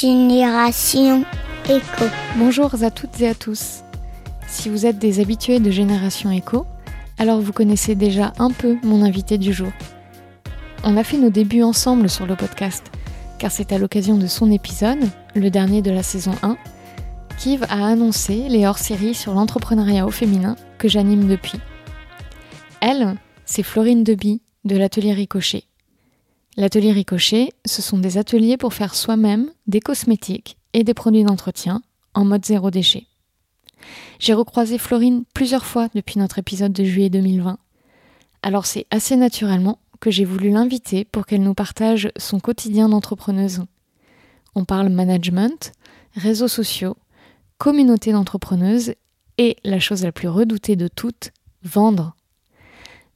Génération Éco. Bonjour à toutes et à tous. Si vous êtes des habitués de Génération Éco, alors vous connaissez déjà un peu mon invité du jour. On a fait nos débuts ensemble sur le podcast, car c'est à l'occasion de son épisode, le dernier de la saison 1, qu'Yves a annoncé les hors-séries sur l'entrepreneuriat au féminin que j'anime depuis. Elle, c'est Florine Deby de l'atelier Ricochet. L'atelier Ricochet, ce sont des ateliers pour faire soi-même des cosmétiques et des produits d'entretien en mode zéro déchet. J'ai recroisé Florine plusieurs fois depuis notre épisode de juillet 2020. Alors c'est assez naturellement que j'ai voulu l'inviter pour qu'elle nous partage son quotidien d'entrepreneuse. On parle management, réseaux sociaux, communauté d'entrepreneuses et la chose la plus redoutée de toutes, vendre.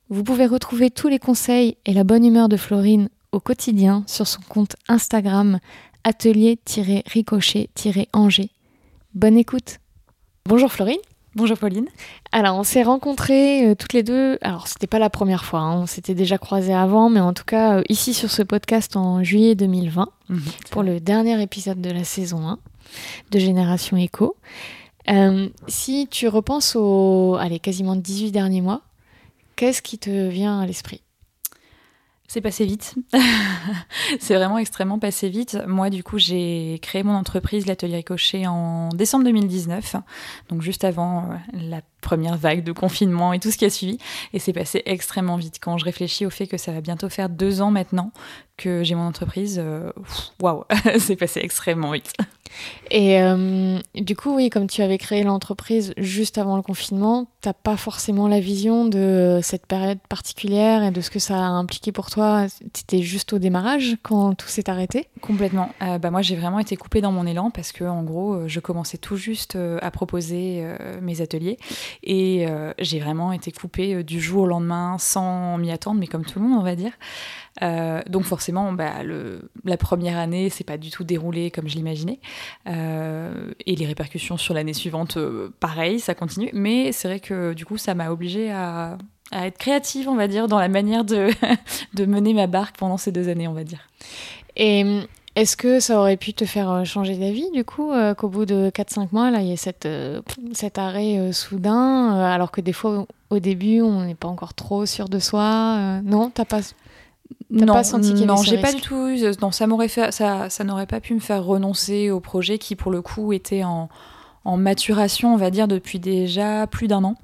Vous pouvez retrouver tous les conseils et la bonne humeur de Florine au quotidien sur son compte Instagram atelier-ricochet-angers. Bonne écoute. Bonjour Florine. Bonjour Pauline. Alors on s'est rencontrés euh, toutes les deux. Alors c'était pas la première fois, hein. on s'était déjà croisés avant, mais en tout cas euh, ici sur ce podcast en juillet 2020 mhm, pour le dernier épisode de la saison 1 de Génération Echo. Euh, si tu repenses aux allez, quasiment 18 derniers mois, qu'est-ce qui te vient à l'esprit? C'est passé vite. c'est vraiment extrêmement passé vite. Moi, du coup, j'ai créé mon entreprise, l'Atelier Ricochet, en décembre 2019, donc juste avant euh, la première vague de confinement et tout ce qui a suivi. Et c'est passé extrêmement vite. Quand je réfléchis au fait que ça va bientôt faire deux ans maintenant que j'ai mon entreprise, euh, waouh, c'est passé extrêmement vite. Et euh, du coup, oui, comme tu avais créé l'entreprise juste avant le confinement, tu n'as pas forcément la vision de cette période particulière et de ce que ça a impliqué pour toi. Tu étais juste au démarrage quand tout s'est arrêté? Complètement. Euh, bah moi, j'ai vraiment été coupée dans mon élan parce que, en gros, je commençais tout juste à proposer mes ateliers et j'ai vraiment été coupée du jour au lendemain sans m'y attendre, mais comme tout le monde, on va dire. Euh, donc forcément, bah, le, la première année, c'est pas du tout déroulé comme je l'imaginais. Euh, et les répercussions sur l'année suivante, euh, pareil, ça continue. Mais c'est vrai que du coup, ça m'a obligée à, à, être créative, on va dire, dans la manière de, de mener ma barque pendant ces deux années, on va dire. Et est-ce que ça aurait pu te faire changer d'avis, du coup, qu'au bout de 4-5 mois, là, il y ait cette, cet arrêt soudain, alors que des fois, au début, on n'est pas encore trop sûr de soi Non, t'as pas non, pas senti non, j'ai pas du tout. Non, ça m'aurait fait, ça, ça n'aurait pas pu me faire renoncer au projet qui, pour le coup, était en, en maturation, on va dire, depuis déjà plus d'un an.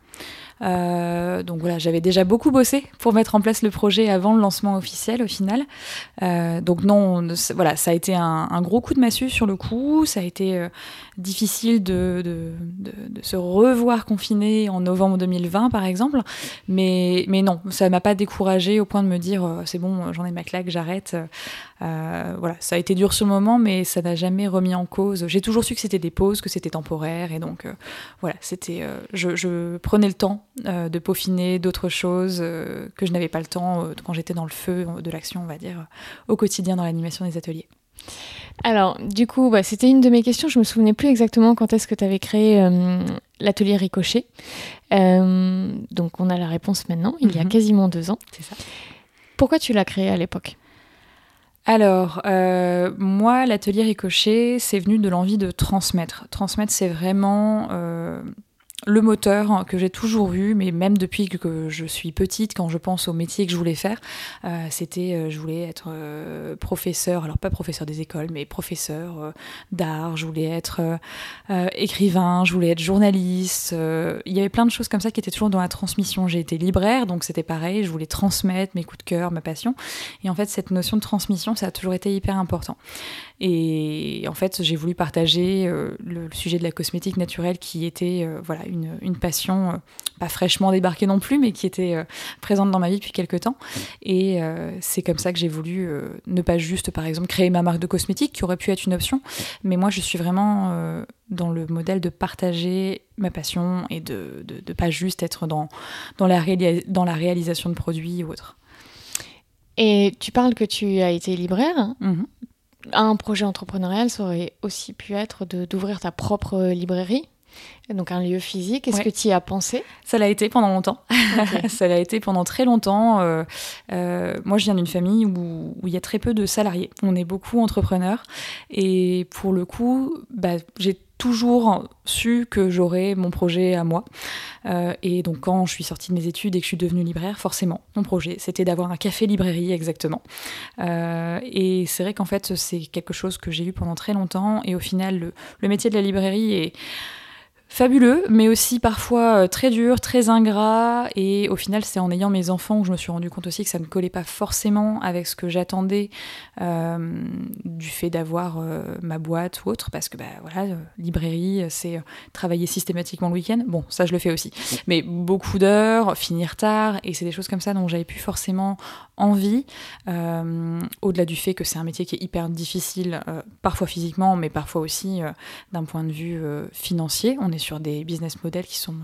Euh, donc voilà, j'avais déjà beaucoup bossé pour mettre en place le projet avant le lancement officiel au final. Euh, donc non, voilà, ça a été un, gros coup de massue sur le coup. Ça a été euh, difficile de, de, de, se revoir confiné en novembre 2020 par exemple. Mais, mais non, ça m'a pas découragé au point de me dire c'est bon, j'en ai ma claque, j'arrête. voilà, ça a été dur sur le moment, mais ça n'a jamais remis en cause. J'ai toujours su que c'était des pauses, que c'était temporaire, et donc voilà, c'était, je, je, prenais le temps euh, de peaufiner d'autres choses euh, que je n'avais pas le temps euh, quand j'étais dans le feu de l'action, on va dire, au quotidien dans l'animation des ateliers. Alors, du coup, bah, c'était une de mes questions. Je me souvenais plus exactement quand est-ce que tu avais créé l'atelier Ricochet. donc, on a la réponse maintenant, il y a mhm. quasiment deux ans. C'est ça. Pourquoi tu l'as créé à l'époque? Alors, moi, l'atelier Ricochet, c'est venu de l'envie de transmettre. Transmettre, c'est vraiment le moteur que j'ai toujours eu, mais même depuis que je suis petite, quand je pense au métier que je voulais faire, euh, c'était, euh, je voulais être euh, professeur, alors pas professeur des écoles, mais professeur d'art, je voulais être écrivain, je voulais être journaliste. il y avait plein de choses comme ça qui étaient toujours dans la transmission. J'ai été libraire, donc c'était pareil, je voulais transmettre mes coups de cœur, ma passion. Et en fait, cette notion de transmission, ça a toujours été hyper important. Et en fait, j'ai voulu partager le, sujet de la cosmétique naturelle qui était, voilà, une, passion, euh, pas fraîchement débarquée non plus, mais qui était euh, présente dans ma vie depuis quelques temps. Et euh, c'est comme ça que j'ai voulu ne pas juste, par exemple, créer ma marque de cosmétiques, qui aurait pu être une option, mais moi, je suis vraiment dans le modèle de partager ma passion et de ne pas juste être dans, dans, la dans la réalisation de produits ou autre. Et tu parles que tu as été libraire. Mhm. Un projet entrepreneurial, ça aurait aussi pu être d'ouvrir ta propre librairie Donc un lieu physique, est-ce que tu y as pensé? Ça l'a été pendant longtemps. ça l'a été pendant très longtemps. Euh, euh, moi, je viens d'une famille où, il y a très peu de salariés. On est beaucoup entrepreneurs. Et pour le coup, bah, j'ai toujours su que j'aurais mon projet à moi. Euh, et donc quand je suis sortie de mes études et que je suis devenue libraire, forcément, mon projet, c'était d'avoir un café-librairie exactement. et c'est vrai qu'en fait, c'est quelque chose que j'ai eu pendant très longtemps. Et au final, le métier de la librairie est fabuleux, mais aussi parfois euh, très dur, très ingrat. Et au final, c'est en ayant mes enfants que je me suis rendu compte aussi que ça ne collait pas forcément avec ce que j'attendais euh, du fait d'avoir euh, ma boîte ou autre. Parce que, bah, voilà, librairie, c'est travailler systématiquement le week-end. Bon, ça, je le fais aussi. Mais beaucoup d'heures, finir tard, et c'est des choses comme ça dont j'avais plus forcément envie. Au-delà du fait que c'est un métier qui est hyper difficile, parfois physiquement, mais parfois aussi d'un point de vue financier. On est sur des business models qui sont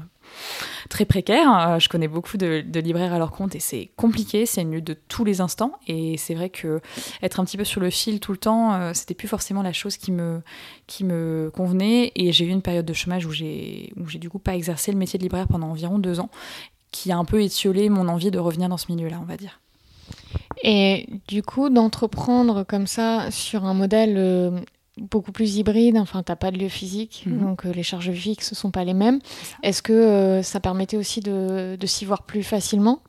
très précaires. Euh, je connais beaucoup de, libraires à leur compte et c'est compliqué, c'est une lutte de tous les instants. Et c'est vrai que être un petit peu sur le fil tout le temps, euh, c'était plus forcément la chose qui me, qui me convenait. Et j'ai eu une période de chômage où j'ai, où j'ai du coup pas exercé le métier de libraire pendant environ deux ans, qui a un peu étiolé mon envie de revenir dans ce milieu-là, on va dire. Et du coup, d'entreprendre comme ça sur un modèle euh, beaucoup plus hybride, enfin t'as pas de lieu physique, mhm. donc euh, les charges fixes ne sont pas les mêmes. Est-ce que euh, ça permettait aussi de, de s'y voir plus facilement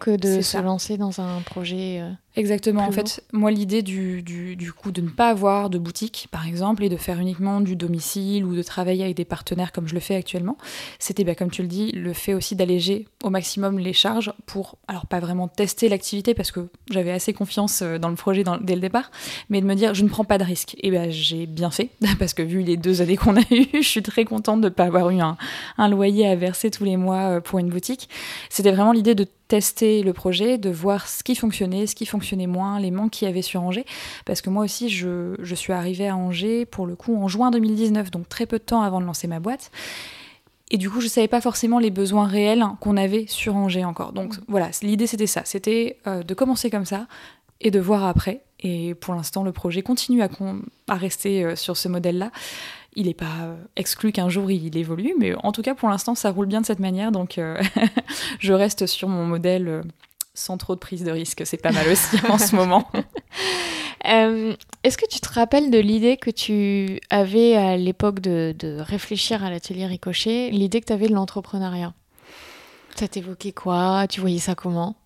que de se lancer dans un projet Exactement. En fait, moi, l'idée du, du, coup de ne pas avoir de boutique, par exemple, et de faire uniquement du domicile ou de travailler avec des partenaires comme je le fais actuellement, c'était, bah, comme tu le dis, le fait aussi d'alléger au maximum les charges pour, alors pas vraiment tester l'activité parce que j'avais assez confiance euh, dans le projet dès le départ, mais de me dire je ne prends pas de risque. Et ben j'ai bien fait parce que vu les deux années qu'on a eues, je suis très contente de ne pas avoir eu un, un loyer à verser tous les mois euh, pour une boutique. C'était vraiment l'idée de tester le projet, de voir ce qui fonctionnait, ce qui fonctionnait fonctionnait moins, les manques qu'il y avait sur Angers. Parce que moi aussi, je, je suis arrivée à Angers, pour le coup, en juin 2019, donc très peu de temps avant de lancer ma boîte. Et du coup, je ne savais pas forcément les besoins réels qu'on avait sur Angers encore. Donc voilà, l'idée c'était ça, c'était euh, de commencer comme ça et de voir après. Et pour l'instant, le projet continue à, à rester euh, sur ce modèle-là. Il n'est pas euh, exclu qu'un jour il évolue, mais en tout cas pour l'instant ça roule bien de cette manière, donc je reste sur mon modèle sans trop de prise de risque. C'est pas mal aussi en ce moment. Euh, est-ce que tu te rappelles de l'idée que tu avais à l'époque de, de, réfléchir à l'atelier Ricochet, l'idée que tu avais de l'entrepreneuriat? Ça t'évoquait quoi? Tu voyais ça comment?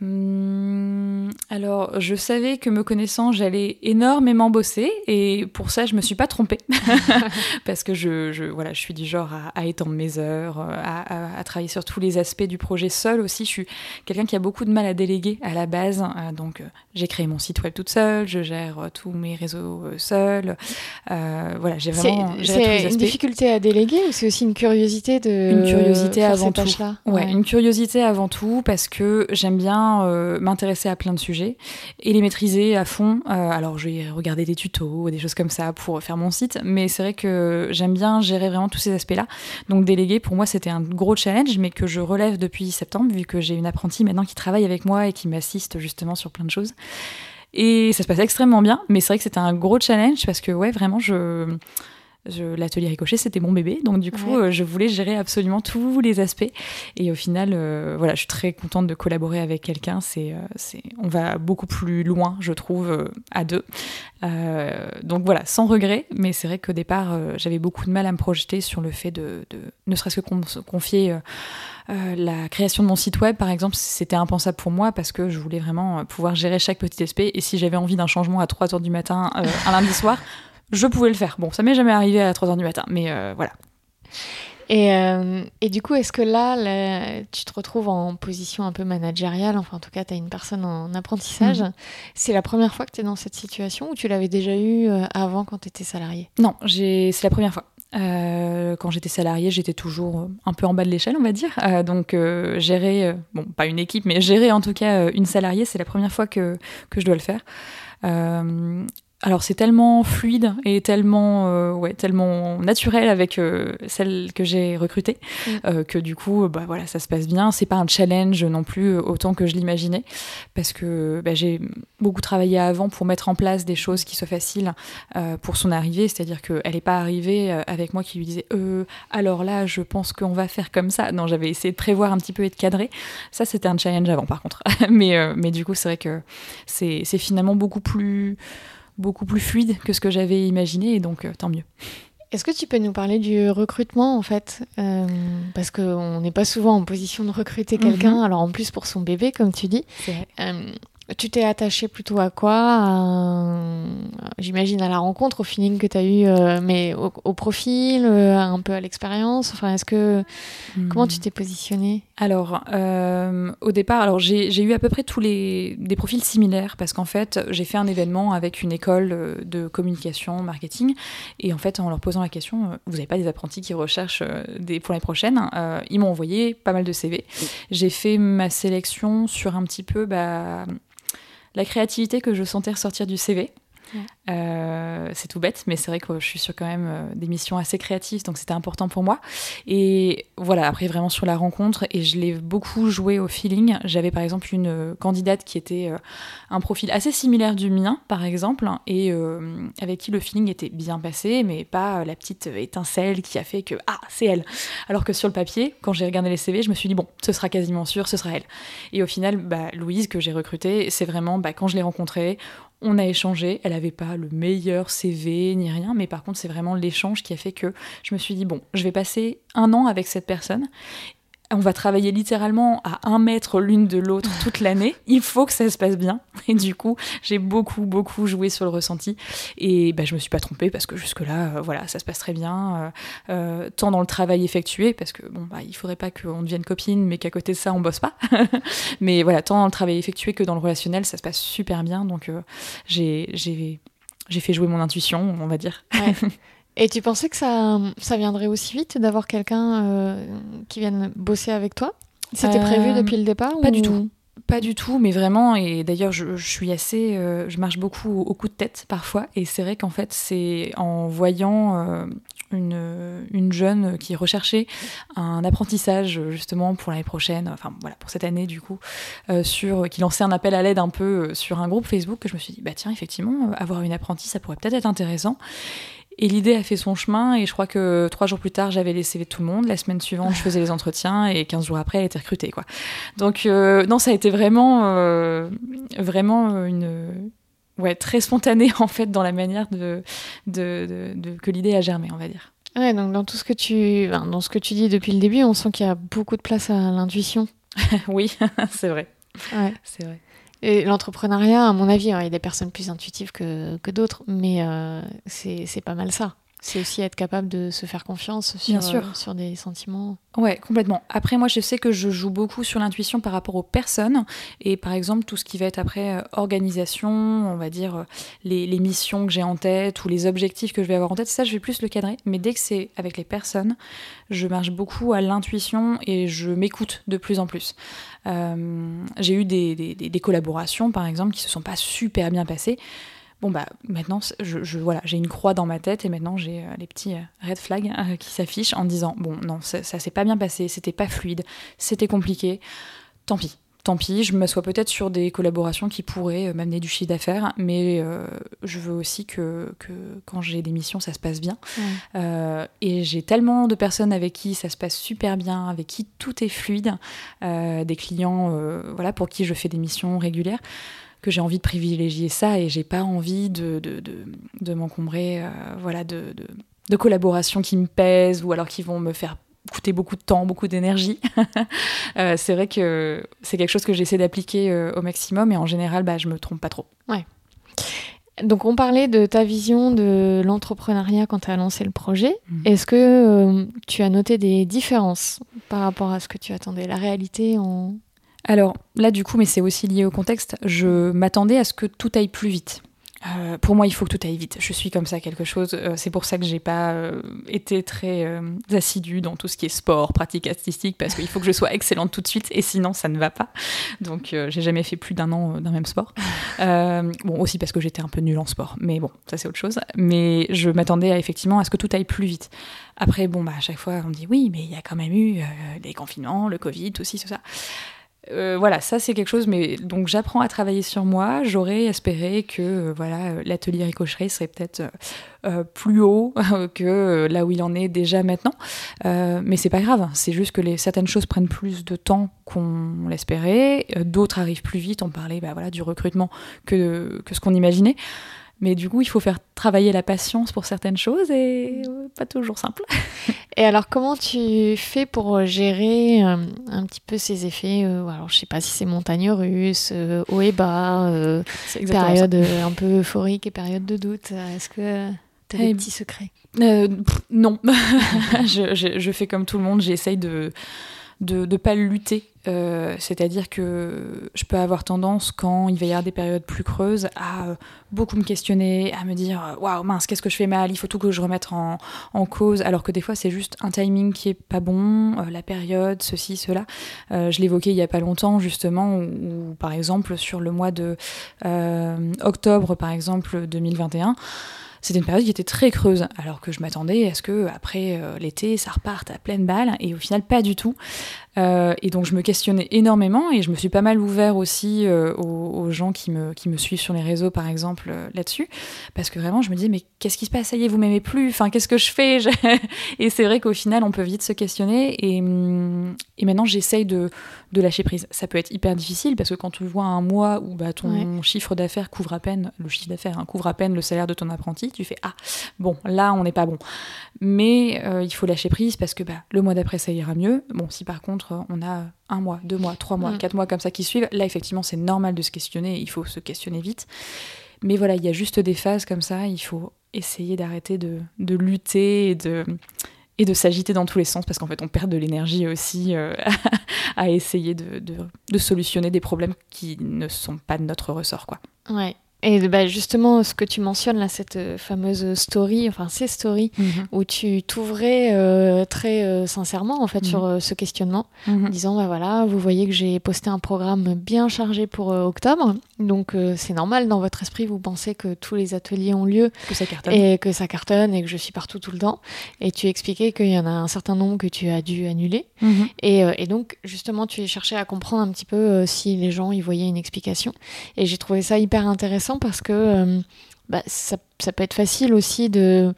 Hmm, alors, je savais que me connaissant, j'allais énormément bosser et pour ça, je me suis pas trompée parce que je, voilà, je suis du genre à, étendre mes heures, à, travailler sur tous les aspects du projet seul aussi. Je suis quelqu'un qui a beaucoup de mal à déléguer à la base, euh, donc euh, j'ai créé mon site web toute seule, je gère euh, tous mes réseaux seule. voilà, j'ai vraiment. C'est une difficulté à déléguer ou c'est aussi une curiosité de. Une curiosité avant tout. ouais, une curiosité avant tout parce que j'aime bien euh, m'intéresser à plein de sujets et les maîtriser à fond. Euh, alors, je vais regarder des tutos, des choses comme ça pour faire mon site, mais c'est vrai que j'aime bien gérer vraiment tous ces aspects-là. Donc, déléguer, pour moi, c'était un gros challenge, mais que je relève depuis septembre, vu que j'ai une apprentie maintenant qui travaille avec moi et qui m'assiste justement sur plein de choses. Et ça se passe extrêmement bien, mais c'est vrai que c'était un gros challenge parce que, ouais, vraiment, je L'atelier Ricochet, c'était mon bébé, donc du coup, euh, je voulais gérer absolument tous les aspects. Et au final, euh, voilà, je suis très contente de collaborer avec quelqu'un. C'est, euh, c'est, on va beaucoup plus loin, je trouve, à deux. donc voilà, sans regret. Mais c'est vrai qu'au départ, j'avais beaucoup de mal à me projeter sur le fait de, de ne serait-ce que confier. la création de mon site web, par exemple, c'était impensable pour moi parce que je voulais vraiment pouvoir gérer chaque petit aspect. Et si j'avais envie d'un changement à 3 heures du matin, un lundi soir, je pouvais le faire. Bon, ça m'est jamais arrivé à 3h du matin, mais euh, voilà. Et, euh, et, du coup, est-ce que là, tu te retrouves en position un peu managériale? Enfin, en tout cas, tu as une personne en apprentissage. Mhm. C'est la première fois que tu es dans cette situation ou tu l'avais déjà eu euh, avant quand tu étais salarié? Non, c'est la première fois. quand j'étais salarié, j'étais toujours un peu en bas de l'échelle, on va dire. donc, gérer, bon, pas une équipe, mais gérer en tout cas une salariée, c'est la première fois que, que je dois le faire. Alors c'est tellement fluide et tellement, euh, ouais, tellement naturel avec euh, celle que j'ai recrutée mm. euh, que du coup, bah voilà, ça se passe bien. C'est pas un challenge non plus autant que je l'imaginais parce que bah, j'ai beaucoup travaillé avant pour mettre en place des choses qui soient faciles pour son arrivée. C'est-à-dire qu'elle n'est pas arrivée avec moi qui lui disait alors là, je pense qu'on va faire comme ça. Non, j'avais essayé de prévoir un petit peu et de cadrer. Ça, c'était un challenge avant par contre. mais, mais du coup, c'est vrai que c'est finalement beaucoup plus beaucoup plus fluide que ce que j'avais imaginé, et donc euh, tant mieux. Est-ce que tu peux nous parler du recrutement en fait euh, Parce qu'on n'est pas souvent en position de recruter quelqu'un, mhm. alors en plus pour son bébé, comme tu dis. Euh, tu t'es attaché plutôt à quoi J'imagine à la rencontre, au feeling que tu as eu, euh, mais au, profil, euh, un peu à l'expérience? Enfin, est-ce que comment tu hmm. t'es positionné? Alors, euh, au départ, alors j'ai eu à peu près tous les des profils similaires parce qu'en fait, j'ai fait un événement avec une école de communication, marketing, et en fait, en leur posant la question, vous n'avez pas des apprentis qui recherchent des pour l'année prochaine? Ils m'ont envoyé pas mal de CV. J'ai fait ma sélection sur un petit peu. Bah, la créativité que je sentais ressortir du CV. Euh, c'est tout bête, mais c'est vrai que je suis sur quand même euh, des missions assez créatives, donc c'était important pour moi. Et voilà, après vraiment sur la rencontre, et je l'ai beaucoup joué au feeling. J'avais par exemple une euh, candidate qui était un profil assez similaire du mien, par exemple, et avec qui le feeling était bien passé, mais pas la petite étincelle qui a fait que ah c'est elle. Alors que sur le papier, quand j'ai regardé les CV, je me suis dit bon, ce sera quasiment sûr, ce sera elle. Et au final, bah, Louise que j'ai recrutée, c'est vraiment bah, quand je l'ai rencontrée, on a échangé, elle n'avait pas le meilleur CV ni rien, mais par contre c'est vraiment l'échange qui a fait que je me suis dit, bon, je vais passer un an avec cette personne on va travailler littéralement à un mètre l'une de l'autre toute l'année. Il faut que ça se passe bien. Et du coup, j'ai beaucoup, beaucoup joué sur le ressenti. Et bah, je me suis pas trompée parce que jusque-là, euh, voilà, ça se passe très bien. Euh, euh, tant dans le travail effectué, parce que bon, bah, il faudrait pas qu'on devienne copine, mais qu'à côté de ça, on bosse pas. mais voilà, tant dans le travail effectué que dans le relationnel, ça se passe super bien. Donc, j'ai fait jouer mon intuition, on va dire. Et tu pensais que ça, ça viendrait aussi vite d'avoir quelqu'un euh, qui vienne bosser avec toi? C'était prévu euh, depuis le départ Pas du tout. Pas du tout, mais vraiment, et d'ailleurs je, suis assez, euh, je marche beaucoup au, coup de tête parfois, et c'est vrai qu'en fait c'est en voyant une, une, jeune qui recherchait un apprentissage justement pour l'année prochaine, enfin voilà pour cette année du coup, sur qui lançait un appel à l'aide un peu sur un groupe Facebook que je me suis dit bah tiens effectivement avoir une apprentie ça pourrait peut-être être intéressant et l'idée a fait son chemin et je crois que trois jours plus tard, j'avais les CV de tout le monde. La semaine suivante, je faisais les entretiens et 15 jours après, elle était recrutée. Quoi. Donc euh, non, ça a été vraiment, euh, vraiment une... Ouais, très spontané en fait dans la manière de, de, de, que l'idée a germé, on va dire. Ouais, donc dans tout ce que tu, dans ce que tu dis depuis le début, on sent qu'il y a beaucoup de place à l'intuition. oui, c'est vrai. Ouais. C'est vrai. L'entrepreneuriat, à mon avis, hein, il y a des personnes plus intuitives que, que d'autres, mais euh, c'est pas mal ça. C'est aussi être capable de se faire confiance sur, euh, sur des sentiments. Ouais, complètement. Après, moi, je sais que je joue beaucoup sur l'intuition par rapport aux personnes. Et par exemple, tout ce qui va être après euh, organisation, on va dire euh, les, les, missions que j'ai en tête ou les objectifs que je vais avoir en tête, ça, je vais plus le cadrer. Mais dès que c'est avec les personnes, je marche beaucoup à l'intuition et je m'écoute de plus en plus. J'ai eu des, collaborations, par exemple, qui se sont pas super bien passées. Bon bah maintenant je, voilà j'ai une croix dans ma tête et maintenant j'ai euh, les petits euh, red flags euh, qui s'affichent en disant bon non ça s'est pas bien passé c'était pas fluide c'était compliqué tant pis tant pis je m'assois peut-être sur des collaborations qui pourraient m'amener du chiffre d'affaires mais je veux aussi que, que quand j'ai des missions ça se passe bien. Et j'ai tellement de personnes avec qui ça se passe super bien avec qui tout est fluide des clients voilà pour qui je fais des missions régulières que j'ai envie de privilégier ça et j'ai pas envie de, de, de, m'encombrer euh, voilà, de, de, collaborations qui me pèsent ou alors qui vont me faire coûter beaucoup de temps, beaucoup d'énergie. Euh, c'est vrai que c'est quelque chose que j'essaie d'appliquer euh, au maximum et en général, bah, je me trompe pas trop. Ouais. Donc on parlait de ta vision de l'entrepreneuriat quand tu as lancé le projet. Mhm. Est-ce que tu as noté des différences par rapport à ce que tu attendais? La réalité en, alors là, du coup, mais c'est aussi lié au contexte, je m'attendais à ce que tout aille plus vite. Euh, pour moi, il faut que tout aille vite. Je suis comme ça, quelque chose. Euh, c'est pour ça que j'ai pas euh, été très assidue dans tout ce qui est sport, pratique artistique, parce qu'il faut que je sois excellente tout de suite, et sinon, ça ne va pas. Donc, j'ai jamais fait plus d'un an d'un même sport. bon, aussi parce que j'étais un peu nulle en sport, mais bon, ça c'est autre chose. Mais je m'attendais effectivement à ce que tout aille plus vite. Après, bon, bah, à chaque fois, on me dit oui, mais il y a quand même eu des confinements, le Covid, tout tout ça. Euh, voilà, ça c'est quelque chose, mais donc j'apprends à travailler sur moi. J'aurais espéré que euh, voilà l'atelier ricocherie serait peut-être euh, plus haut que là où il en est déjà maintenant, mais c'est pas grave. C'est juste que certaines choses prennent plus de temps qu'on l'espérait, d'autres arrivent plus vite. On parlait bah, voilà du recrutement que, que ce qu'on imaginait. Mais du coup, il faut faire travailler la patience pour certaines choses et euh, pas toujours simple. Et alors, comment tu fais pour euh, gérer euh, un petit peu ces effets Alors, je sais pas si c'est montagne russe, haut et bas, période un peu euphorique et période de doute. Est-ce que tu as des eh petits secrets? Non. je, je, je, fais comme tout le monde, j'essaye de de ne pas lutter. Euh, c'est-à-dire que je peux avoir tendance, quand il va y avoir des périodes plus creuses, à euh, beaucoup me questionner, à me dire waouh, mince, qu'est-ce que je fais mal, il faut tout que je remette en, cause, alors que des fois c'est juste un timing qui est pas bon, euh, la période, ceci, cela. je l'évoquais il y a pas longtemps, justement, où, par exemple, sur le mois de octobre, par exemple, 2021, c'était une période qui était très creuse, alors que je m'attendais à ce que après euh, l'été, ça reparte à pleine balle, et au final, pas du tout. Euh, et donc je me questionnais énormément et je me suis pas mal ouvert aussi euh, aux, gens qui me, qui me suivent sur les réseaux par exemple là-dessus. Parce que vraiment je me disais mais qu'est-ce qui se passe? Ça y est vous m'aimez plus. Enfin qu'est-ce que je fais? Et c'est vrai qu'au final on peut vite se questionner et, hum, et maintenant j'essaye de, de lâcher prise. Ça peut être hyper difficile parce que quand tu vois un mois où bah, ton chiffre d'affaires couvre à peine le chiffre d'affaires hein, couvre à peine le salaire de ton apprenti tu fais ah bon là on n'est pas bon. Mais euh, il faut lâcher prise parce que bah, le mois d'après ça ira mieux. Bon, si par contre on a un mois, deux mois, trois mois, mm. quatre mois comme ça qui suivent, là effectivement c'est normal de se questionner, il faut se questionner vite. Mais voilà, il y a juste des phases comme ça, il faut essayer d'arrêter de, lutter et de, et de s'agiter dans tous les sens parce qu'en fait on perd de l'énergie aussi euh, à essayer de, de, solutionner des problèmes qui ne sont pas de notre ressort quoi. Ouais, et bah, justement, ce que tu mentionnes là, cette euh, fameuse story, enfin ces stories, mhm. où tu t'ouvrais euh, très euh, sincèrement en fait mhm. sur ce questionnement, mhm. en disant bah voilà, vous voyez que j'ai posté un programme bien chargé pour octobre, donc c'est normal dans votre esprit, vous pensez que tous les ateliers ont lieu, que ça cartonne, et que ça cartonne et que je suis partout tout le temps. Et tu expliquais qu'il y en a un certain nombre que tu as dû annuler, et, et, donc justement tu cherchais à comprendre un petit peu si les gens y voyaient une explication. Et j'ai trouvé ça hyper intéressant parce que euh, bah, ça, peut être facile aussi de.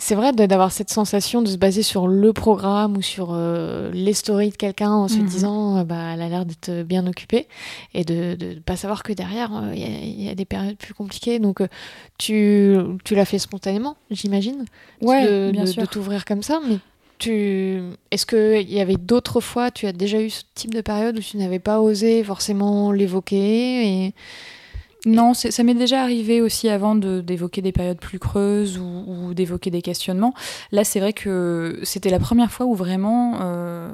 C'est vrai d'avoir cette sensation de se baser sur le programme ou sur euh, les stories de quelqu'un en se mhm. disant euh, bah, elle a l'air d'être bien occupée et de ne pas savoir que derrière il y, a des périodes plus compliquées. Donc tu, tu l'as fait spontanément, j'imagine, ouais, de, bien de, t'ouvrir comme ça. Mais tu... est-ce qu'il y avait d'autres fois, tu as déjà eu ce type de période où tu n'avais pas osé forcément l'évoquer et non, ça m'est déjà arrivé aussi avant d'évoquer des périodes plus creuses ou, d'évoquer des questionnements. Là, c'est vrai que c'était la première fois où vraiment, euh,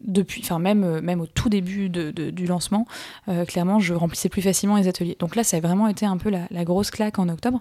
depuis, enfin même, au tout début du lancement, euh, clairement, je remplissais plus facilement les ateliers. Donc là, ça a vraiment été un peu la grosse claque en octobre.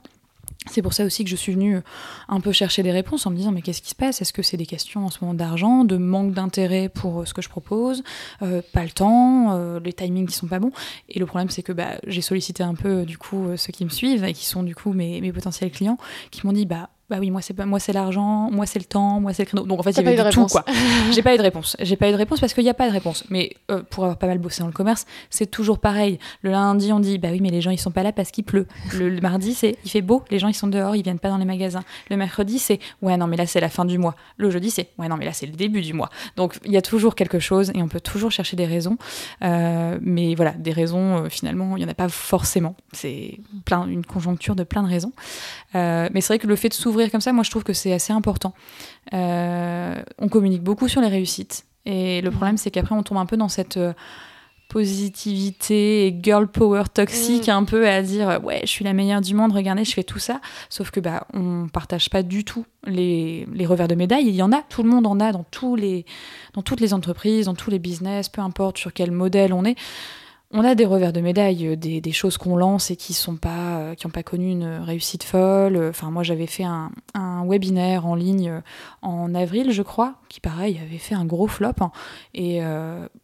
C'est pour ça aussi que je suis venue euh, un peu chercher des réponses en me disant mais qu'est-ce qui se passe? Est-ce que c'est des questions en ce moment d'argent, de manque d'intérêt pour euh, ce que je propose, euh, pas le temps, les timings qui sont pas bons. Et le problème c'est que bah, j'ai sollicité un peu du coup ceux qui me suivent et qui sont du coup mes, mes potentiels clients qui m'ont dit bah bah oui, moi c'est moi c'est l'argent, moi c'est le temps, moi c'est le créneau. Donc en fait, il y avait tout quoi. J'ai pas eu de réponse. J'ai pas eu de réponse parce qu'il n'y a pas de réponse. Mais euh, pour avoir pas mal bossé dans le commerce, c'est toujours pareil. Le lundi, on dit bah oui, mais les gens ils sont pas là parce qu'il pleut. Le, mardi, c'est il fait beau, les gens ils sont dehors, ils viennent pas dans les magasins. Le mercredi, c'est ouais non mais là c'est la fin du mois. Le jeudi, c'est ouais non mais là c'est le début du mois. Donc il y a toujours quelque chose et on peut toujours chercher des raisons. Euh, mais voilà, des raisons euh, finalement, il y en a pas forcément. C'est plein une conjoncture de plein de raisons. mais c'est vrai que le fait de s'ouvrir comme ça, moi je trouve que c'est assez important. Euh, on communique beaucoup sur les réussites. Et le problème, c'est qu'après, on tombe un peu dans cette euh, positivité et girl power toxique, mm. un peu à dire ouais, je suis la meilleure du monde, regardez, je fais tout ça. Sauf que bah, on partage pas du tout les, les, revers de médaille. Il y en a, tout le monde en a dans, tous les, dans toutes les entreprises, dans tous les business, peu importe sur quel modèle on est on a des revers de médaille, euh, des, choses qu'on lance et qui sont pas, euh, n'ont pas connu une réussite folle. Enfin, moi, j'avais fait un, webinaire en ligne euh, en avril, je crois, qui pareil avait fait un gros flop. Hein. et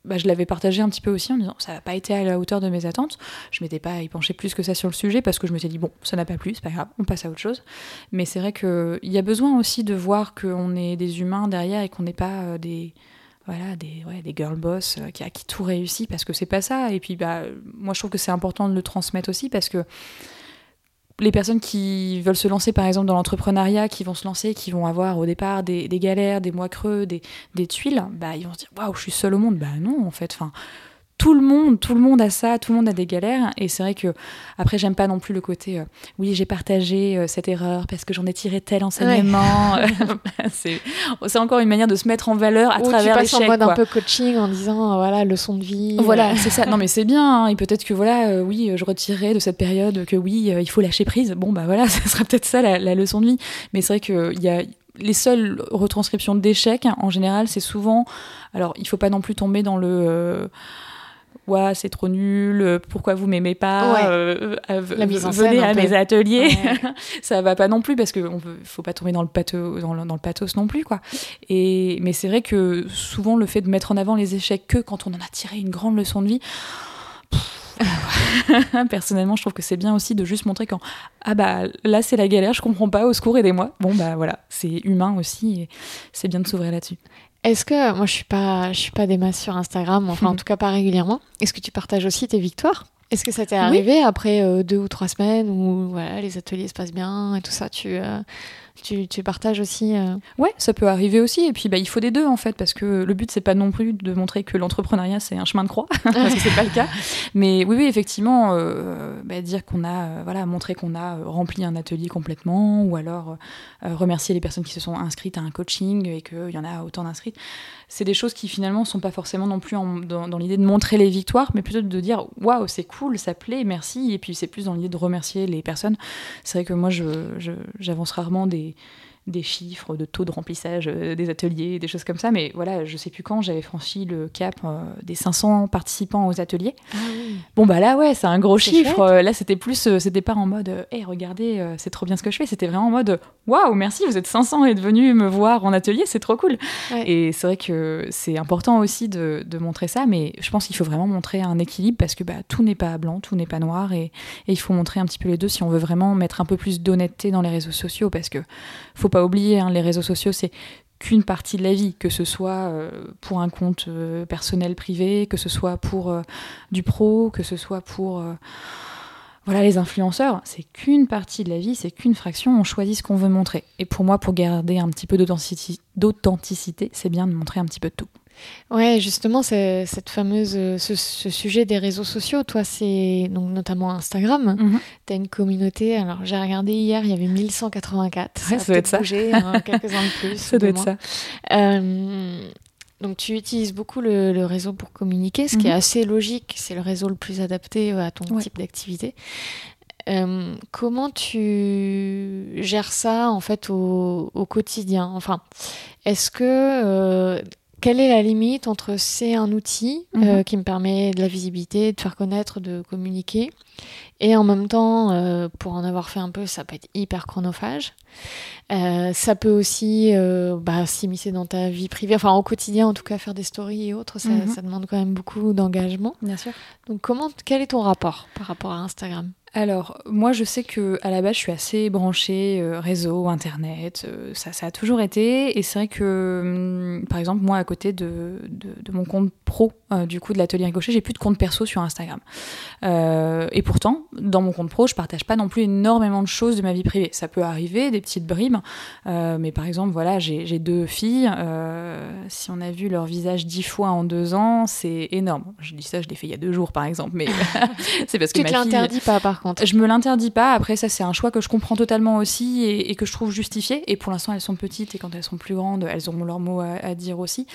bah, je l'avais partagé un petit peu aussi en disant ça n'a pas été à la hauteur de mes attentes. Je m'étais pas y penché plus que ça sur le sujet parce que je me suis dit bon, ça n'a pas plu, c'est pas grave, on passe à autre chose. Mais c'est vrai qu'il y a besoin aussi de voir qu'on est des humains derrière et qu'on n'est pas des voilà, des, ouais, girl boss euh, qui, qui tout réussit parce que c'est pas ça. Et puis, bah, moi, je trouve que c'est important de le transmettre aussi parce que les personnes qui veulent se lancer, par exemple, dans l'entrepreneuriat, qui vont se lancer, qui vont avoir au départ des, galères, des mois creux, des, des tuiles, bah, ils vont se dire Waouh, je suis seule au monde. Bah, non, en fait. Enfin, tout le monde, tout le monde a ça, tout le monde a des galères. Et c'est vrai que, après, j'aime pas non plus le côté, euh, oui, j'ai partagé euh, cette erreur parce que j'en ai tiré tel enseignement. c'est encore une manière de se mettre en valeur à Ou travers l'échec. Tu passes en mode un peu coaching en disant, euh, voilà, leçon de vie. Voilà, c'est ça. Non, mais c'est bien. Hein. Et peut-être que, voilà, oui, je retirais de cette période que oui, il faut lâcher prise. Bon, bah voilà, ça sera peut-être ça la, leçon de vie. Mais c'est vrai qu'il y a les seules retranscriptions d'échecs, en général, c'est souvent. Alors, il faut pas non plus tomber dans le ouais, c'est trop nul, pourquoi vous m'aimez pas, euh, euh, venez à mes ateliers. ça va pas non plus parce qu'il ne faut pas tomber dans le, pathos, dans, le, pathos non plus. quoi. Et, mais c'est vrai que souvent, le fait de mettre en avant les échecs que quand on en a tiré une grande leçon de vie, Personnellement, je trouve que c'est bien aussi de juste montrer quand ah bah là c'est la galère, je comprends pas, au secours aidez-moi. Bon bah voilà, c'est humain aussi et c'est bien de s'ouvrir là-dessus. Est-ce que moi je suis pas je suis pas des masses sur Instagram, enfin en tout cas pas régulièrement. Est-ce que tu partages aussi tes victoires? Est-ce que ça t'est arrivé après euh, deux ou trois semaines où voilà les ateliers se passent bien et tout ça Tu euh, tu, partages aussi euh Ouais, ça peut arriver aussi. Et puis, bah, il faut des deux, en fait, parce que le but, c'est pas non plus de montrer que l'entrepreneuriat, c'est un chemin de croix, parce que c'est pas le cas. Mais oui, oui, effectivement, bah, dire qu'on a, voilà, montrer qu'on a rempli un atelier complètement, ou alors remercier les personnes qui se sont inscrites à un coaching et qu'il y en a autant d'inscrites c'est des choses qui finalement sont pas forcément non plus dans, l'idée de montrer les victoires, mais plutôt de dire waouh, c'est cool, ça plaît, merci. Et puis c'est plus dans l'idée de remercier les personnes. C'est vrai que moi, j'avance rarement des, Yeah. Des chiffres de taux de remplissage euh, des ateliers, des choses comme ça. Mais voilà, je sais plus quand j'avais franchi le cap euh, des 500 participants aux ateliers. Ah bon, bah là, ouais, c'est un gros chiffre. Euh, là, c'était plus, c'était pas en mode, hé, regardez, c'est trop bien ce que je fais. C'était vraiment en mode, waouh, merci, vous êtes 500 et êtes venus me voir en atelier, c'est trop cool. Et c'est vrai que c'est important aussi de, de, montrer ça, mais je pense qu'il faut vraiment montrer un équilibre parce que bah, tout n'est pas blanc, tout n'est pas noir et, et, il faut montrer un petit peu les deux si on veut vraiment mettre un peu plus d'honnêteté dans les réseaux sociaux parce que faut pas oublier, hein, les réseaux sociaux, c'est qu'une partie de la vie, que ce soit euh, pour un compte euh, personnel privé, que ce soit pour euh, du pro, que ce soit pour voilà les influenceurs, c'est qu'une partie de la vie, c'est qu'une fraction, on choisit ce qu'on veut montrer. Et pour moi, pour garder un petit peu d'authenticité, c'est bien de montrer un petit peu de tout. Ouais, justement, cette fameuse, euh, ce, sujet des réseaux sociaux, toi, c'est donc notamment Instagram. Mhm. Tu as une communauté. Alors, j'ai regardé hier, il y avait 1184. ça, doit être ça. Hein, quelques-uns de plus. ça doit être ça. Euh, donc, tu utilises beaucoup le, réseau pour communiquer, ce qui est mhm. assez logique. C'est le réseau le plus adapté à ton type d'activité. Euh, comment tu gères ça en fait au, au quotidien? Enfin, est-ce que quelle est la limite entre c'est un outil euh, mhm. qui me permet de la visibilité, de faire connaître, de communiquer, et en même temps, euh, pour en avoir fait un peu, ça peut être hyper chronophage. Euh, ça peut aussi bah, s'immiscer dans ta vie privée, enfin au quotidien en tout cas, faire des stories et autres, ça, mhm. ça demande quand même beaucoup d'engagement. Bien sûr. Donc comment, quel est ton rapport par rapport à Instagram? Alors, moi, je sais que à la base, je suis assez branchée euh, réseau, internet, euh, ça, ça a toujours été. Et c'est vrai que, hum, par exemple, moi, à côté de, de, mon compte pro, euh, du coup, de l'atelier Ricochet, j'ai plus de compte perso sur Instagram. et pourtant, dans mon compte pro, je partage pas non plus énormément de choses de ma vie privée. Ça peut arriver, des petites bribes. mais par exemple, voilà, j'ai deux filles. si on a vu leur visage dix fois en deux ans, c'est énorme. Je dis ça, je l'ai fait il y a deux jours, par exemple. Mais c'est parce que tu ma fille... l'interdis pas, par je me l'interdis pas. Après, ça, c'est un choix que je comprends totalement aussi et, que je trouve justifié. Et pour l'instant, elles sont petites et quand elles sont plus grandes, elles auront leur mot à, dire aussi.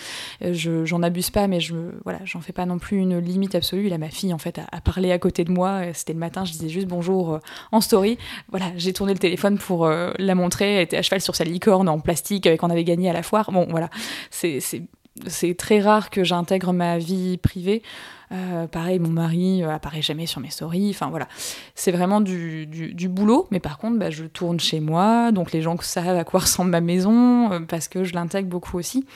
Euh, je, j'en abuse pas, mais je, voilà, j'en fais pas non plus une limite absolue. Là, ma fille, en fait, a, parlé à côté de moi. C'était le matin, je disais juste bonjour euh, en story. Voilà, j'ai tourné le téléphone pour euh, la montrer. Elle était à cheval sur sa licorne en plastique qu'on avait gagné à la foire. Bon, voilà, c'est très rare que j'intègre ma vie privée. Euh, pareil, mon mari euh, apparaît jamais sur mes stories. Enfin voilà, c'est vraiment du, du, boulot. Mais par contre, bah, je tourne chez moi, donc les gens savent à quoi ressemble ma maison euh, parce que je l'intègre beaucoup aussi.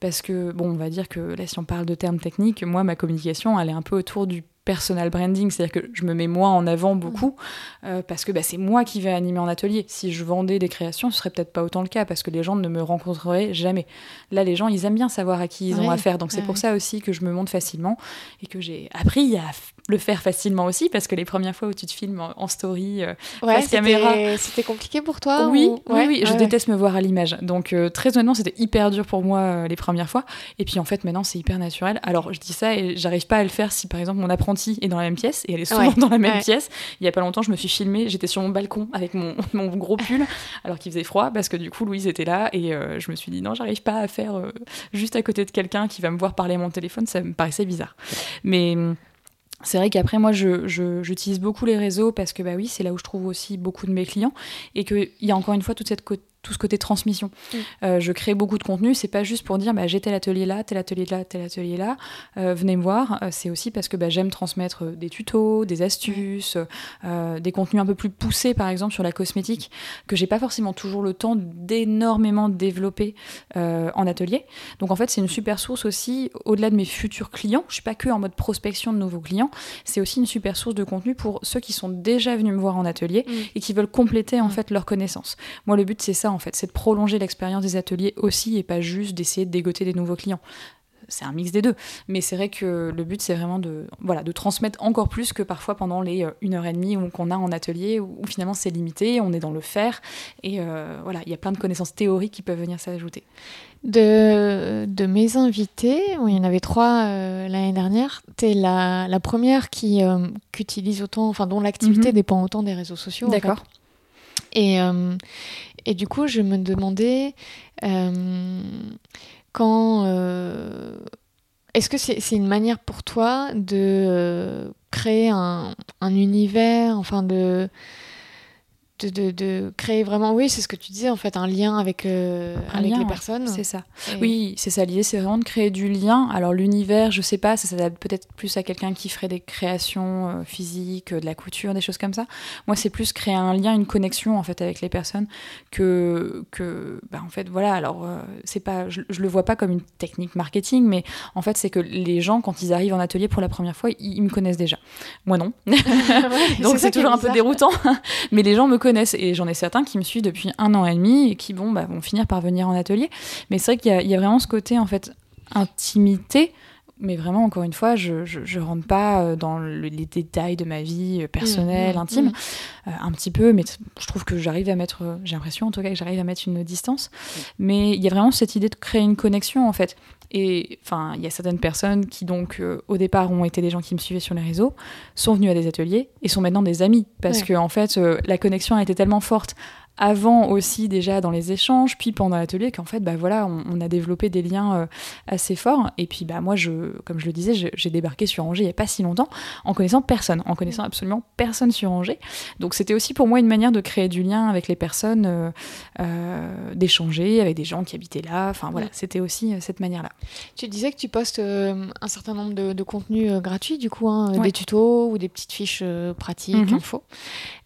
Parce que bon, on va dire que là, si on parle de termes techniques, moi, ma communication, elle est un peu autour du personal branding, c'est-à-dire que je me mets moi en avant beaucoup euh, parce que bah, c'est moi qui vais animer en atelier. Si je vendais des créations, ce serait peut-être pas autant le cas parce que les gens ne me rencontreraient jamais. Là, les gens, ils aiment bien savoir à qui ils ont affaire, donc c'est pour ça aussi que je me montre facilement et que j'ai appris à le faire facilement aussi parce que les premières fois où tu te filmes en, story euh, face caméra c'était compliqué pour toi oui oui oui je déteste me voir à l'image. Donc euh, très honnêtement c'était hyper dur pour moi euh, les premières fois. Et puis en fait maintenant c'est hyper naturel. Alors je dis ça et j'arrive pas à le faire si par exemple mon apprenti est dans la même pièce et elle est souvent dans la même pièce. Il y a pas longtemps je me suis filmée j'étais sur mon balcon avec mon, mon gros pull alors qu'il faisait froid parce que du coup Louise était là et je me suis dit non j'arrive pas à faire juste à côté de quelqu'un qui va me voir parler à mon téléphone ça me paraissait bizarre. Mais c'est vrai qu'après, moi, j'utilise beaucoup les réseaux parce que, bah oui, c'est là où je trouve aussi beaucoup de mes clients. Et qu'il y a encore une fois toute cette tout ce côté transmission. Mm. Euh, je crée beaucoup de contenu, c'est pas juste pour dire bah, j'ai tel atelier là, tel atelier là, tel atelier là, euh, venez me voir. Euh, c'est aussi parce que bah, j'aime transmettre des tutos, des astuces, des contenus un peu plus poussés par exemple sur la cosmétique que j'ai pas forcément toujours le temps d'énormément développer en atelier. Donc en fait c'est une super source aussi au-delà de mes futurs clients. Je suis pas que en mode prospection de nouveaux clients, c'est aussi une super source de contenu pour ceux qui sont déjà venus me voir en atelier mm. et qui veulent compléter en mm. fait leurs connaissances. Moi le but c'est ça en fait, c'est de prolonger l'expérience des ateliers aussi et pas juste d'essayer de dégoter des nouveaux clients. C'est un mix des deux, mais c'est vrai que le but c'est vraiment de voilà de transmettre encore plus que parfois pendant les euh, une heure et demie qu'on a en atelier où, finalement c'est limité, on est dans le faire et euh, voilà il y a plein de connaissances théoriques qui peuvent venir s'ajouter. De, de, mes invités, il y en avait trois euh, l'année dernière, tu es la, la, première qui, utilise autant, enfin dont l'activité mhm. dépend autant des réseaux sociaux. D'accord. Et, euh, et du coup, je me demandais euh, quand. Euh, est-ce que c'est une manière pour toi de créer un, un univers, enfin de de, de, créer vraiment, oui, c'est ce que tu disais, en fait, un lien avec, euh, avec les personnes. C'est ça. Oui, c'est ça. L'idée, c'est vraiment de créer du lien. Alors, l'univers, je sais pas, ça s'adapte peut-être plus à quelqu'un qui ferait des créations euh, physiques, euh, de la couture, des choses comme ça. Moi, c'est plus créer un lien, une connexion, en fait, avec les personnes que, que bah, en fait, voilà. Alors, c'est pas, je, je, le vois pas comme une technique marketing, mais en fait, c'est que les gens, quand ils arrivent en atelier pour la première fois, ils, me connaissent déjà. Moi, non. Donc, c'est toujours un peu déroutant. mais les gens me et j'en ai certains qui me suivent depuis un an et demi et qui bon, bah, vont finir par venir en atelier. Mais c'est vrai qu'il y, a vraiment ce côté en fait intimité mais vraiment, encore une fois, je, je, rentre pas euh, dans les détails de ma vie euh, personnelle, mmh, mmh, intime, mmh. Euh, un petit peu, mais je trouve que j'arrive à mettre, j'ai l'impression en tout cas que j'arrive à mettre une distance. Mais il y a vraiment cette idée de créer une connexion en fait. Et enfin, il y a certaines personnes qui donc au départ ont été des gens qui me suivaient sur les réseaux, sont venus à des ateliers et sont maintenant des amis parce que en fait la connexion a été tellement forte avant aussi déjà dans les échanges, puis pendant l'atelier, qu'en fait, bah voilà, on, a développé des liens euh, assez forts. Et puis, bah moi, je, comme je le disais, j'ai débarqué sur Angers il n'y a pas si longtemps, en connaissant personne, en connaissant absolument personne sur Angers. Donc, c'était aussi pour moi une manière de créer du lien avec les personnes, euh, euh, d'échanger avec des gens qui habitaient là. Enfin voilà, c'était aussi cette manière-là. Tu disais que tu postes un certain nombre de, contenus gratuits, du coup, hein, des tutos ou des petites fiches pratiques, mhm. info.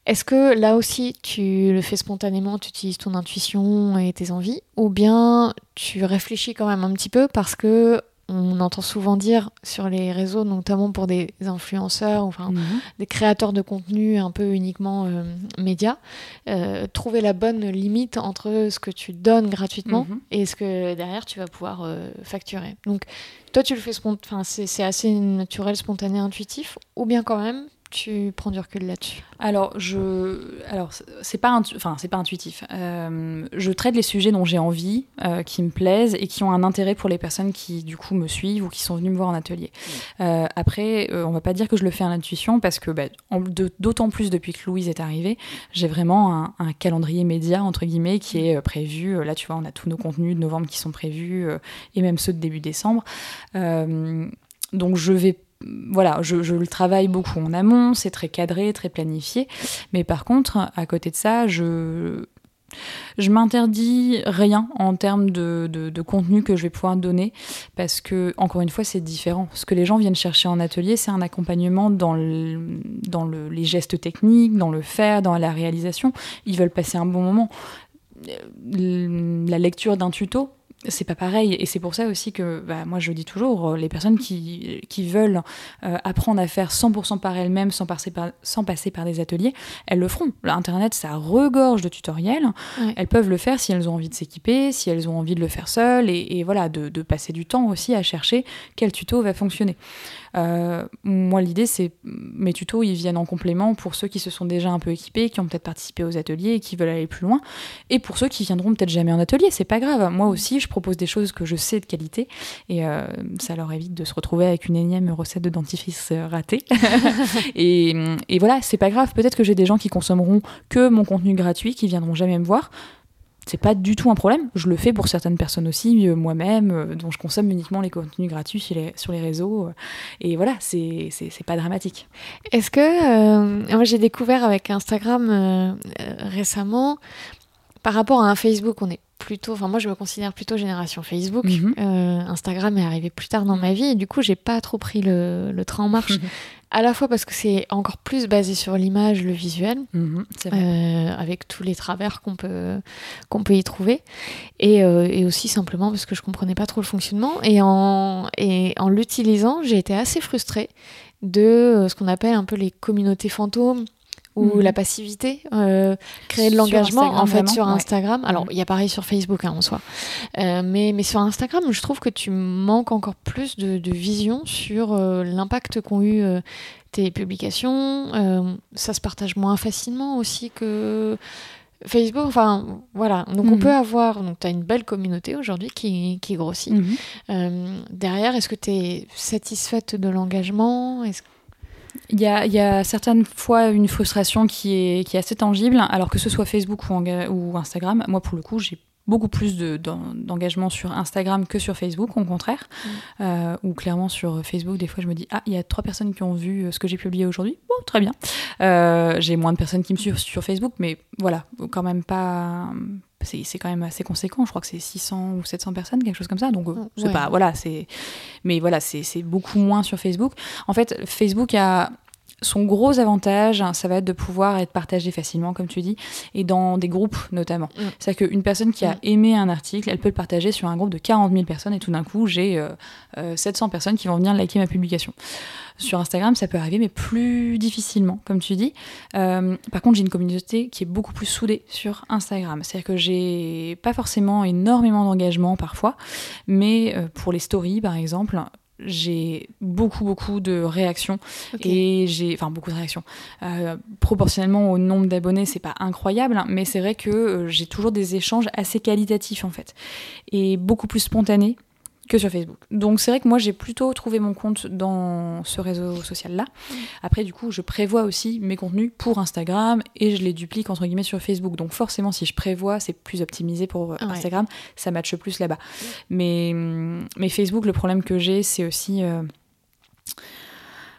Est-ce que là aussi tu le fais spontanément, tu utilises ton intuition et tes envies, ou bien tu réfléchis quand même un petit peu parce que on entend souvent dire sur les réseaux, notamment pour des influenceurs, enfin mhm. des créateurs de contenu un peu uniquement euh, médias, euh, trouver la bonne limite entre ce que tu donnes gratuitement mhm. et ce que derrière tu vas pouvoir euh, facturer. Donc toi tu le fais c'est assez naturel, spontané, intuitif, ou bien quand même tu prends du recul là-dessus Alors, je, alors c'est pas, enfin, c'est pas intuitif. Euh, je traite les sujets dont j'ai envie, euh, qui me plaisent et qui ont un intérêt pour les personnes qui du coup me suivent ou qui sont venues me voir en atelier. Mm. Euh, après, on va pas dire que je le fais à l'intuition parce que bah, d'autant plus depuis que Louise est arrivée, j'ai vraiment un, calendrier média entre guillemets qui est prévu. Là, tu vois, on a tous nos contenus de novembre qui sont prévus et même ceux de début décembre. donc, je vais voilà, je, le travaille beaucoup en amont, c'est très cadré, très planifié. Mais par contre, à côté de ça, je Je m'interdis rien en termes de, de, contenu que je vais pouvoir donner parce que, encore une fois, c'est différent. Ce que les gens viennent chercher en atelier, c'est un accompagnement dans, dans le, les gestes techniques, dans le faire, dans la réalisation. Ils veulent passer un bon moment. Euh, la lecture d'un tuto, c'est pas pareil. Et c'est pour ça aussi que bah, moi je dis toujours, euh, les personnes qui, qui veulent euh, apprendre à faire 100% par elles-mêmes sans passer par, sans passer par des ateliers, elles le feront. Internet, ça regorge de tutoriels. Elles peuvent le faire si elles ont envie de s'équiper, si elles ont envie de le faire seules, et, voilà, de, de, passer du temps aussi à chercher quel tuto va fonctionner. Euh, moi, l'idée, c'est mes tutos, ils viennent en complément pour ceux qui se sont déjà un peu équipés, qui ont peut-être participé aux ateliers et qui veulent aller plus loin, et pour ceux qui viendront peut-être jamais en atelier, c'est pas grave. Moi aussi, je propose des choses que je sais de qualité, et euh, ça leur évite de se retrouver avec une énième recette de dentifrice euh, ratée. et, et voilà, c'est pas grave. Peut-être que j'ai des gens qui consommeront que mon contenu gratuit, qui viendront jamais me voir c'est pas du tout un problème. Je le fais pour certaines personnes aussi, euh, moi-même, dont je consomme uniquement les contenus gratuits sur les, sur les réseaux. Et voilà, c'est pas dramatique. Est-ce que. moi, j'ai découvert avec Instagram récemment, par rapport à un Facebook, on est plutôt, enfin moi je me considère plutôt génération Facebook. Mhm. Instagram est arrivé plus tard dans ma vie et du coup j'ai pas trop pris le, le train en marche. à la fois parce que c'est encore plus basé sur l'image, le visuel, mhm, euh, avec tous les travers qu'on peut, qu'on peut y trouver, et, euh, et, aussi simplement parce que je comprenais pas trop le fonctionnement. Et en, et en l'utilisant, j'ai été assez frustrée de euh, ce qu'on appelle un peu les communautés fantômes ou mhm. la passivité, euh, créer de l'engagement en fait sur Instagram. Alors mhm. il y a pareil sur Facebook hein, en soi, euh, mais, mais sur Instagram, je trouve que tu manques encore plus de, vision sur euh, l'impact qu'ont eu tes publications. ça se partage moins facilement aussi que Facebook, enfin voilà, donc on mhm. peut avoir, donc tu as une belle communauté aujourd'hui qui, qui grossit. derrière, est-ce que tu es satisfaite de l'engagement? Il y, a, certaines fois une frustration qui est, qui est assez tangible, alors que ce soit Facebook ou, ou Instagram. Moi, pour le coup, j'ai beaucoup plus d'engagement sur Instagram que sur Facebook, au contraire. Mm. Euh, ou clairement sur Facebook, des fois je me dis Ah, il y a trois personnes qui ont vu euh, ce que j'ai publié aujourd'hui. Bon, très bien. Euh, j'ai moins de personnes qui me suivent sur Facebook, mais voilà, quand même pas, c'est quand même assez conséquent. Je crois que c'est 600 ou 700 personnes, quelque chose comme ça. Donc, euh, c'est pas, voilà, c'est, mais voilà, c'est beaucoup moins sur Facebook. En fait, Facebook a son gros avantage, ça va être de pouvoir être partagé facilement, comme tu dis, et dans des groupes notamment. Mm. C'est-à-dire qu'une personne qui a mm. aimé un article, elle peut le partager sur un groupe de 40 000 personnes, et tout d'un coup, j'ai 700 euh, euh, personnes qui vont venir liker ma publication. Sur Instagram, ça peut arriver, mais plus difficilement, comme tu dis. Euh, par contre, j'ai une communauté qui est beaucoup plus soudée sur Instagram. C'est-à-dire que j'ai pas forcément énormément d'engagement parfois, mais pour les stories, par exemple, j'ai beaucoup beaucoup de réactions et j'ai enfin beaucoup de réactions. Euh, proportionnellement au nombre d'abonnés c'est pas incroyable hein, mais c'est vrai que euh, j'ai toujours des échanges assez qualitatifs en fait et beaucoup plus spontanés que sur Facebook. Donc c'est vrai que moi j'ai plutôt trouvé mon compte dans ce réseau social là. Mm. Après du coup je prévois aussi mes contenus pour Instagram et je les duplique entre guillemets sur Facebook. Donc forcément si je prévois c'est plus optimisé pour Instagram, ça matche plus là-bas. Mais, mais Facebook le problème que j'ai c'est aussi euh,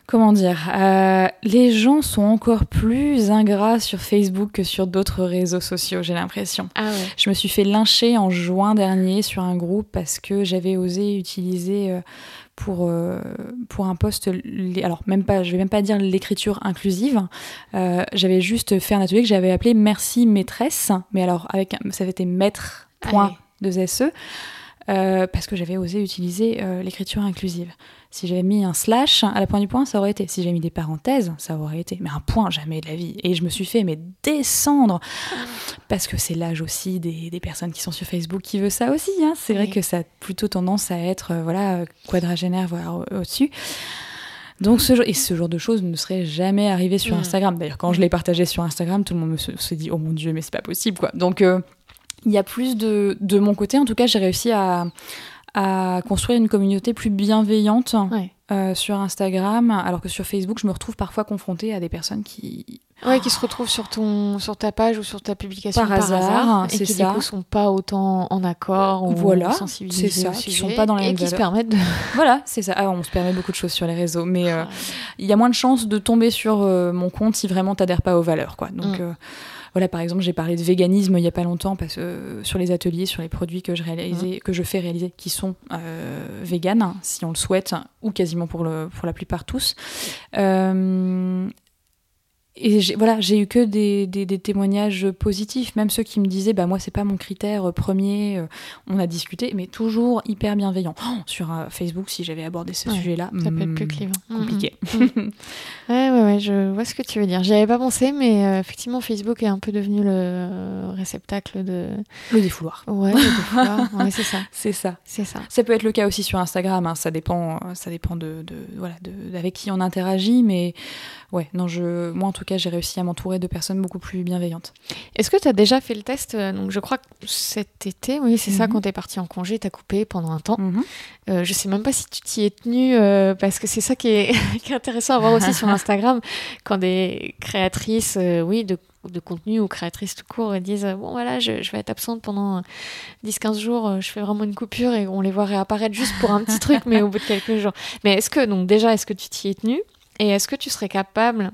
comment dire, euh, les gens sont encore plus ingrats sur Facebook que sur d'autres réseaux sociaux, j'ai l'impression. Ah Je me suis fait lyncher en juin dernier sur un groupe parce que j'avais osé utiliser euh, pour, euh, pour un poste, alors même pas, je vais même pas dire l'écriture inclusive, j'avais juste fait un atelier que j'avais appelé Merci maîtresse, mais alors avec, ça avait été maître point de SE. Parce que j'avais osé utiliser l'écriture inclusive. Si j'avais mis un slash à la pointe du point, ça aurait été. Si j'avais mis des parenthèses, ça aurait été. Mais un point, jamais de la vie. Et je me suis fait mais descendre. Parce que c'est l'âge aussi des, des, personnes qui sont sur Facebook qui veut ça aussi. Hein. C'est vrai que ça a plutôt tendance à être euh, voilà, quadragénaire, voire au-dessus. Donc ce, et ce genre de choses ne serait jamais arrivé sur Instagram. D'ailleurs, quand je l'ai partagé sur Instagram, tout le monde se, se dit oh mon dieu, mais c'est pas possible quoi. Donc euh, il y a plus de, de mon côté, en tout cas, j'ai réussi à, à construire une communauté plus bienveillante euh, sur Instagram, alors que sur Facebook, je me retrouve parfois confrontée à des personnes qui Ouais, qui se retrouvent sur ton sur ta page ou sur ta publication par, hasard, et qui ça. du coup sont pas autant en accord ou voilà, sensibilisés c'est ça, qui sont pas dans les et qui se permettent de voilà, c'est ça. Ah, on se permet beaucoup de choses sur les réseaux, mais euh, il y a moins de chances de tomber sur euh, mon compte si vraiment t'adhères pas aux valeurs, quoi. Donc mm. Voilà, par exemple, j'ai parlé de véganisme il y a pas longtemps parce que sur les ateliers, sur les produits que je réalisais, que je fais réaliser, qui sont euh, véganes, si on le souhaite, ou quasiment pour le pour la plupart tous. Euh, et voilà, j'ai eu que des, des, témoignages positifs, même ceux qui me disaient, bah moi c'est pas mon critère premier, euh, on a discuté, mais toujours hyper bienveillant. Oh, sur euh, Facebook, si j'avais abordé ce sujet-là, ça peut être plus clivant. Hmm, compliqué. Mm, mm. ouais, ouais, ouais, je vois ce que tu veux dire. J'y avais pas pensé, mais euh, effectivement, Facebook est un peu devenu le réceptacle de. Le défouloir. Ouais, le défouloir. ouais, c'est ça. C'est ça. C'est ça. Ça peut être le cas aussi sur Instagram. Hein. Ça dépend, ça dépend de, de voilà, de, avec qui on interagit, mais ouais, non, je, moi en tout cas, j'ai réussi à m'entourer de personnes beaucoup plus bienveillantes. Est-ce que tu as déjà fait le test euh, Donc, je crois que cet été, oui, c'est ça, mhm. quand tu es parti en congé, tu as coupé pendant un temps. Mhm. Euh, je sais même pas si tu t'y es tenu, euh, parce que c'est ça qui est, intéressant à voir aussi sur Instagram, quand des créatrices, oui, de de contenu ou créatrices tout court disent bon voilà je, je vais être absente pendant 10-15 jours je fais vraiment une coupure et on les voit réapparaître juste pour un petit truc mais au bout de quelques jours mais est-ce que donc déjà est-ce que tu t'y es tenu? Et est-ce que tu serais capable,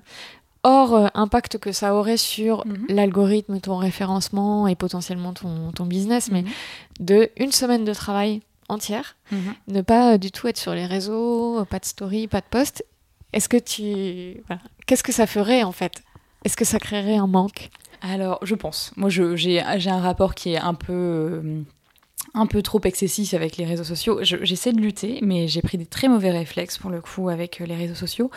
hors euh, impact que ça aurait sur mhm. l'algorithme, ton référencement et potentiellement ton, ton business, mais mhm. de une semaine de travail entière, mhm. ne pas du tout être sur les réseaux, pas de story, pas de post, est-ce que tu... Qu'est-ce que ça ferait en fait? Est-ce que ça créerait un manque? Alors, je pense. Moi, j'ai un rapport qui est un peu euh, un peu trop excessif avec les réseaux sociaux. J'essaie de lutter, mais j'ai pris des très mauvais réflexes pour le coup avec euh, les réseaux sociaux.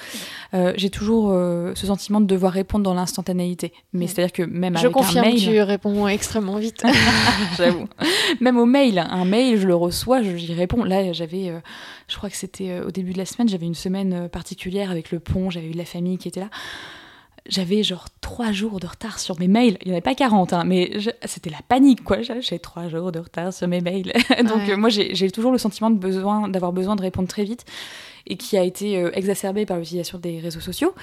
Euh, j'ai toujours euh, ce sentiment de devoir répondre dans l'instantanéité. Mais c'est-à-dire que même je avec confirme, un mail... tu réponds extrêmement vite. J'avoue. Même au mail, un mail, je le reçois, j'y réponds. Là, j'avais, je crois que c'était au début de la semaine, j'avais une semaine particulière avec le pont, j'avais eu de la famille qui était là j'avais genre trois jours de retard sur mes mails. Il n'y en avait pas 40, hein, mais c'était la panique, quoi. J'ai trois jours de retard sur mes mails. Donc, euh, moi, j'ai toujours le sentiment d'avoir besoin, besoin de répondre très vite et qui a été euh, exacerbé par l'utilisation des réseaux sociaux.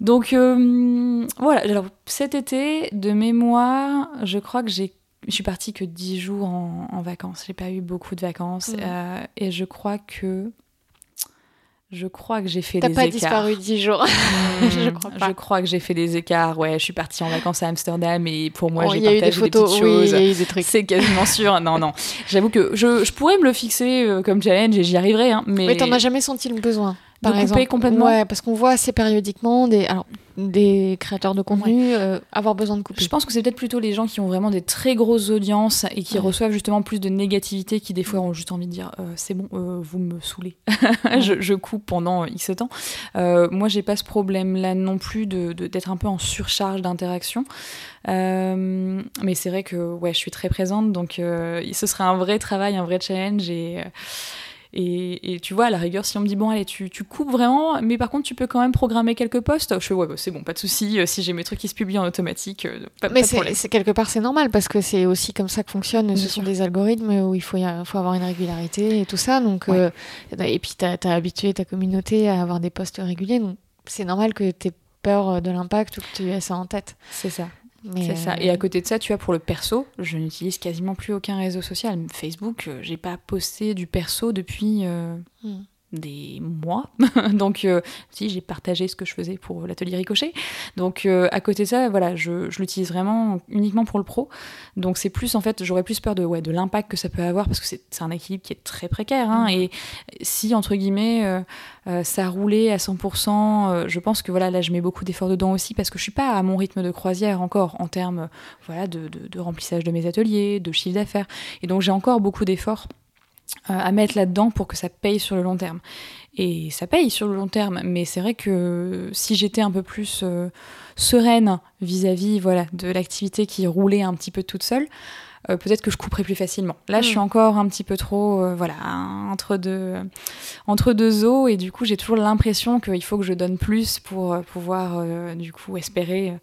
Donc, euh, voilà. Alors, cet été, de mémoire, je crois que j'ai je suis partie que 10 jours en, en vacances. J'ai pas eu beaucoup de vacances. et je crois que je crois que j'ai fait des écarts. T'as pas disparu dix jours. je crois pas. Je crois que j'ai fait des écarts. Ouais, je suis partie en vacances à Amsterdam et pour moi, j'ai partagé des, photos, des petites choses. Oui, y a eu des trucs. C'est quasiment sûr. Non, non. J'avoue que je, je, pourrais me le fixer euh, comme challenge et j'y arriverai. Hein, mais mais t'en as jamais senti le besoin par de exemple. complètement. Ouais, parce qu'on voit assez périodiquement des. Alors, des créateurs de contenu euh, avoir besoin de couper Je pense que c'est peut-être plutôt les gens qui ont vraiment des très grosses audiences et qui reçoivent justement plus de négativité qui des fois ont juste envie de dire euh, c'est bon, euh, vous me saoulez, je, coupe pendant X temps. moi, j'ai pas ce problème-là non plus de d'être un peu en surcharge d'interaction. mais c'est vrai que ouais, je suis très présente, donc ce serait un vrai travail, un vrai challenge et et, tu vois, à la rigueur, si on me dit, bon, allez, tu, tu, coupes vraiment, mais par contre, tu peux quand même programmer quelques posts, je fais, ouais, bah, c'est bon, pas de souci. Euh, si j'ai mes trucs qui se publient en automatique, euh, pas, mais c'est quelque part, c'est normal parce que c'est aussi comme ça que fonctionne. Ce sont des algorithmes où il faut, faut avoir une régularité et tout ça. Donc, euh, et puis, tu as, habitué ta communauté à avoir des posts réguliers. Donc, c'est normal que tu aies peur de l'impact ou que tu aies ça en tête. C'est ça. C'est ça. Et à côté de ça, tu vois, pour le perso, je n'utilise quasiment plus aucun réseau social. Facebook, euh, j'ai pas posté du perso depuis. Euh, hmm des mois. Donc, euh, si j'ai partagé ce que je faisais pour l'atelier Ricochet. Donc, euh, à côté de ça, voilà, je, je l'utilise vraiment uniquement pour le pro. Donc, c'est plus en fait, j'aurais plus peur de, ouais, de l'impact que ça peut avoir parce que c'est un équilibre qui est très précaire. Hein, et si, entre guillemets, euh, ça roulait à 100%, je pense que voilà, là, je mets beaucoup d'efforts dedans aussi parce que je suis pas à mon rythme de croisière encore en termes voilà, de, de, de remplissage de mes ateliers, de chiffre d'affaires. Et donc, j'ai encore beaucoup d'efforts à mettre là-dedans pour que ça paye sur le long terme. Et ça paye sur le long terme, mais c'est vrai que si j'étais un peu plus euh, sereine vis-à-vis voilà, de l'activité qui roulait un petit peu toute seule, euh, peut-être que je couperais plus facilement. Là, je suis mm. encore un petit peu trop voilà, entre, deux, entre deux eaux, et du coup, j'ai toujours l'impression qu'il faut que je donne plus pour pouvoir du coup espérer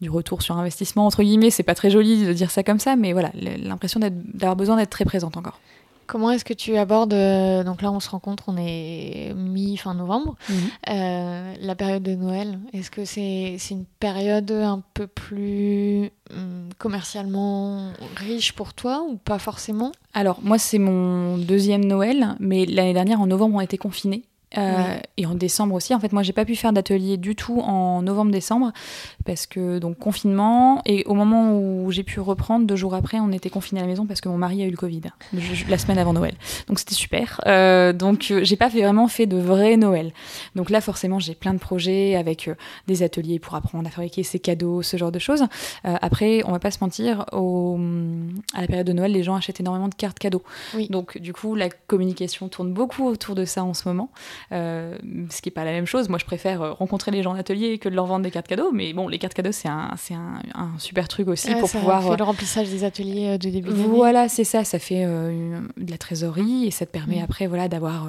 du retour sur investissement, entre guillemets. C'est pas très joli de dire ça comme ça, mais voilà, l'impression d'avoir besoin d'être très présente encore. Comment est-ce que tu abordes, euh, donc là on se rencontre, on est mi-fin novembre, mhm. euh, la période de Noël Est-ce que c'est une période un peu plus hum, commercialement riche pour toi ou pas forcément? Alors moi c'est mon deuxième Noël, mais l'année dernière en novembre on a été confinés. Euh, et en décembre aussi. En fait, moi, j'ai pas pu faire d'atelier du tout en novembre-décembre parce que donc confinement. Et au moment où j'ai pu reprendre, deux jours après, on était confinés à la maison parce que mon mari a eu le Covid la semaine avant Noël. Donc c'était super. Euh, donc euh, j'ai pas fait, vraiment fait de vrai Noël. Donc là, forcément, j'ai plein de projets avec des ateliers pour apprendre à fabriquer ses cadeaux, ce genre de choses. après, on va pas se mentir, au, à la période de Noël, les gens achètent énormément de cartes cadeaux. Donc du coup, la communication tourne beaucoup autour de ça en ce moment. Euh, ce qui n'est pas la même chose. Moi, je préfère euh, rencontrer les gens en atelier que de leur vendre des cartes cadeaux. Mais bon, les cartes cadeaux, c'est un, c'est un, super truc aussi pour ça pouvoir. Fait le remplissage des ateliers de début Voilà, c'est ça. Ça fait euh, de la trésorerie et ça te permet mm. après voilà, d'avoir,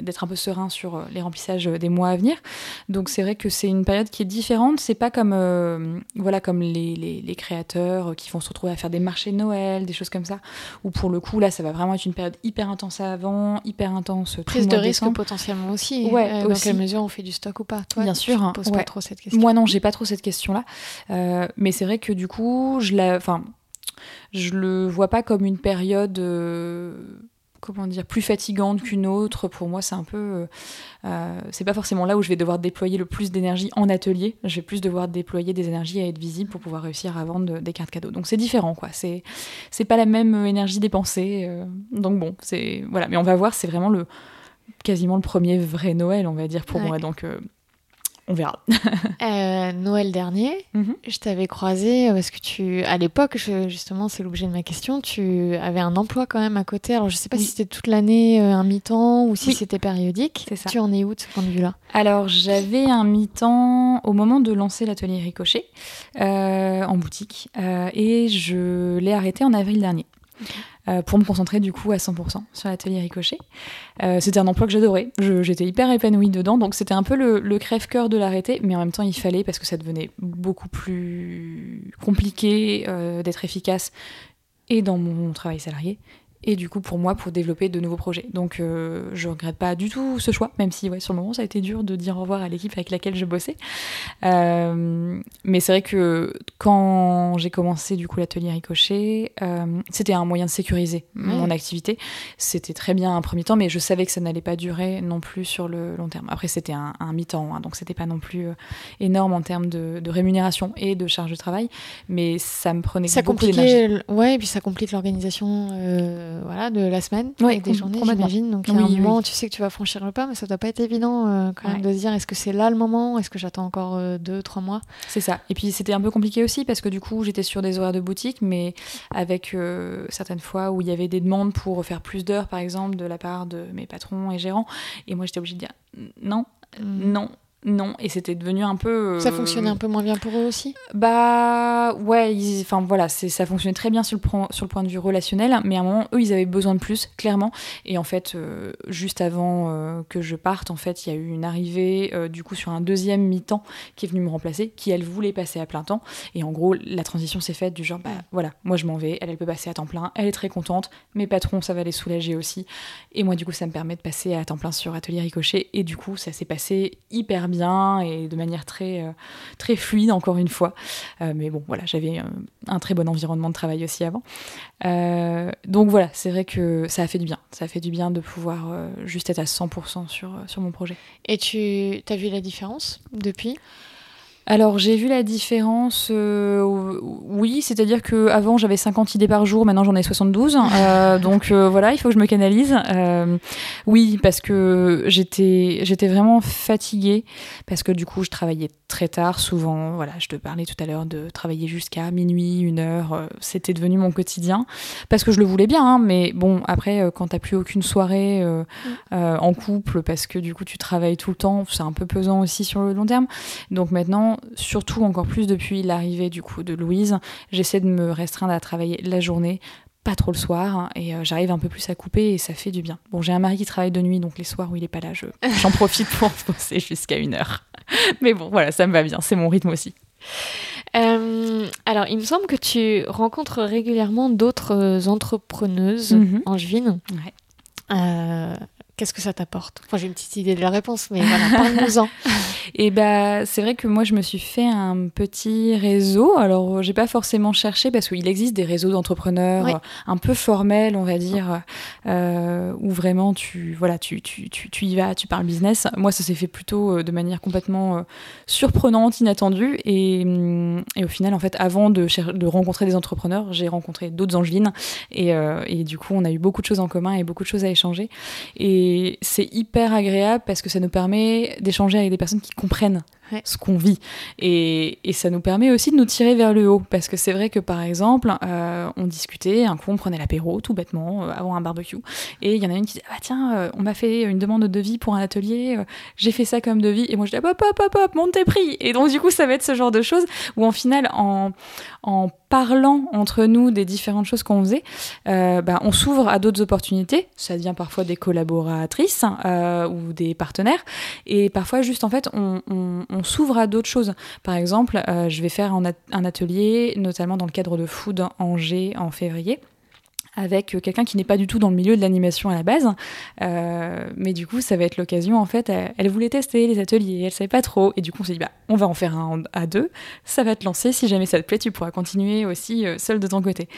d'être un peu serein sur les remplissages des mois à venir. Donc, c'est vrai que c'est une période qui est différente. C'est pas comme, voilà, comme les, les, les, créateurs qui vont se retrouver à faire des marchés de Noël, des choses comme ça. Où pour le coup, là, ça va vraiment être une période hyper intense avant, hyper intense. Prise de risque potentiellement aussi. Ouais, euh, dans quelle mesure on fait du stock ou pas Toi, Bien sûr. Hein, poses pas trop cette question. Moi non, j'ai pas trop cette question-là. Euh, mais c'est vrai que du coup, je la, enfin, je le vois pas comme une période. Euh, comment dire, plus fatigante qu'une autre. Pour moi, c'est un peu. c'est pas forcément là où je vais devoir déployer le plus d'énergie en atelier. Je vais plus devoir déployer des énergies à être visible pour pouvoir réussir à vendre des cartes cadeaux. Donc c'est différent, quoi. C'est, c'est pas la même énergie dépensée. donc bon, c'est. Voilà. Mais on va voir, c'est vraiment le quasiment le premier vrai Noël, on va dire, pour moi. Donc, euh, on verra. Euh, Noël dernier, mhm. je t'avais croisé euh, parce que tu, à l'époque, justement, c'est l'objet de ma question, tu avais un emploi quand même à côté. Alors, je sais pas si c'était toute l'année un mi-temps ou si c'était périodique. Ça. Tu en es où de ce point de vue-là? Alors, j'avais un mi-temps au moment de lancer l'atelier Ricochet en boutique et je l'ai arrêté en avril dernier. Euh, pour me concentrer du coup à 100% sur l'atelier Ricochet. Euh, c'était un emploi que j'adorais, j'étais hyper épanouie dedans, donc c'était un peu le, crève-cœur de l'arrêter, mais en même temps il fallait parce que ça devenait beaucoup plus compliqué euh, d'être efficace et dans mon travail salarié et du coup pour moi pour développer de nouveaux projets. Donc euh, je regrette pas du tout ce choix, même si ouais, sur le moment ça a été dur de dire au revoir à l'équipe avec laquelle je bossais. Euh, mais c'est vrai que quand j'ai commencé du coup l'atelier Ricochet, euh, c'était un moyen de sécuriser mon activité. C'était très bien un premier temps, mais je savais que ça n'allait pas durer non plus sur le long terme. Après c'était un, mi-temps, hein, donc c'était pas non plus euh, énorme en termes de, rémunération et de charge de travail, mais ça me prenait ça beaucoup d'énergie. Ouais, et puis ça complique l'organisation voilà, de la semaine, avec des journées, j'imagine. Donc, il y a un moment, tu sais que tu vas franchir le pas, mais ça doit pas être évident euh, quand même de se dire est-ce que c'est là le moment? Est-ce que j'attends encore euh, deux, trois mois? C'est ça. Et puis, c'était un peu compliqué aussi parce que du coup, j'étais sur des horaires de boutique, mais avec euh, certaines fois où il y avait des demandes pour faire plus d'heures, par exemple, de la part de mes patrons et gérants. Et moi, j'étais obligée de dire non, mmh. non, non, et c'était devenu un peu. Ça euh, fonctionnait un peu moins bien pour eux aussi? Bah ouais, enfin voilà, ça fonctionnait très bien sur le, sur le point de vue relationnel, mais à un moment, eux, ils avaient besoin de plus, clairement. Et en fait, euh, juste avant euh, que je parte, en fait, il y a eu une arrivée, du coup, sur un deuxième mi-temps qui est venu me remplacer, qui, elle, voulait passer à plein temps. Et en gros, la transition s'est faite du genre, bah voilà, moi je m'en vais, elle, elle peut passer à temps plein, elle est très contente, mes patrons, ça va les soulager aussi. Et moi, du coup, ça me permet de passer à temps plein sur Atelier Ricochet. Et du coup, ça s'est passé hyper bien et de manière très, euh, très fluide, encore une fois. Euh, mais bon, voilà, j'avais euh, un très bon environnement de travail aussi avant. donc voilà, c'est vrai que ça a fait du bien. Ça a fait du bien de pouvoir juste être à 100% sur, sur mon projet. Et tu as vu la différence depuis? Alors j'ai vu la différence, euh, oui, c'est-à-dire que avant j'avais 50 idées par jour, maintenant j'en ai 72, euh, donc euh, voilà, il faut que je me canalise. oui, parce que j'étais j'étais vraiment fatiguée, parce que du coup je travaillais très tard, souvent, voilà, je te parlais tout à l'heure de travailler jusqu'à minuit, une heure, c'était devenu mon quotidien, parce que je le voulais bien, hein, mais bon, après quand t'as plus aucune soirée mm. en couple, parce que du coup tu travailles tout le temps, c'est un peu pesant aussi sur le long terme, donc maintenant surtout encore plus depuis l'arrivée du coup de Louise, j'essaie de me restreindre à travailler la journée, pas trop le soir, et euh, j'arrive un peu plus à couper et ça fait du bien. Bon, j'ai un mari qui travaille de nuit, donc les soirs où il est pas là, j'en profite pour bosser jusqu'à une heure. Mais bon, voilà, ça me va bien, c'est mon rythme aussi. Euh, alors, il me semble que tu rencontres régulièrement d'autres entrepreneuses en mhm. angevines. Ouais. Euh, Qu'est-ce que ça t'apporte? Enfin, j'ai une petite idée de la réponse, mais voilà, parle-nous-en. Et bah, c'est vrai que moi, je me suis fait un petit réseau. Alors, j'ai pas forcément cherché parce qu'il existe des réseaux d'entrepreneurs Oui. un peu formels, on va dire, euh, où vraiment tu, voilà, tu, tu, tu, tu y vas, tu parles business. Moi, ça s'est fait plutôt euh, de manière complètement euh, surprenante, inattendue. Et, hum, et au final, en fait, avant de, rencontrer des entrepreneurs, j'ai rencontré d'autres Angelines. Et, euh, et du coup, on a eu beaucoup de choses en commun et beaucoup de choses à échanger. Et c'est hyper agréable parce que ça nous permet d'échanger avec des personnes qui comprennent Ce qu'on vit. Et, et ça nous permet aussi de nous tirer vers le haut. Parce que c'est vrai que, par exemple, euh, on discutait, un coup, on prenait l'apéro, tout bêtement, euh, avant un barbecue. Et il y en a une qui disait, ah tiens, euh, on m'a fait une demande de devis pour un atelier, euh, j'ai fait ça comme devis. Et moi, je dis, hop, hop, hop, hop, monte tes prix. Et donc, du coup, ça va être ce genre de choses où, en final, en, en parlant entre nous des différentes choses qu'on faisait, euh, bah, on s'ouvre à d'autres opportunités. Ça devient parfois des collaboratrices euh, ou des partenaires. Et parfois, juste en fait, on s'ouvre à d'autres choses. Par exemple, euh, je vais faire un atelier, notamment dans le cadre de Food Angers en février avec euh, quelqu'un qui n'est pas du tout dans le milieu de l'animation à la base, Euh, mais du coup ça va être l'occasion en fait, elle, elle voulait tester les ateliers, elle savait pas trop, et du coup on s'est dit bah on va en faire un à deux, ça va te lancer, si jamais ça te plaît tu pourras continuer aussi euh, seul de ton côté.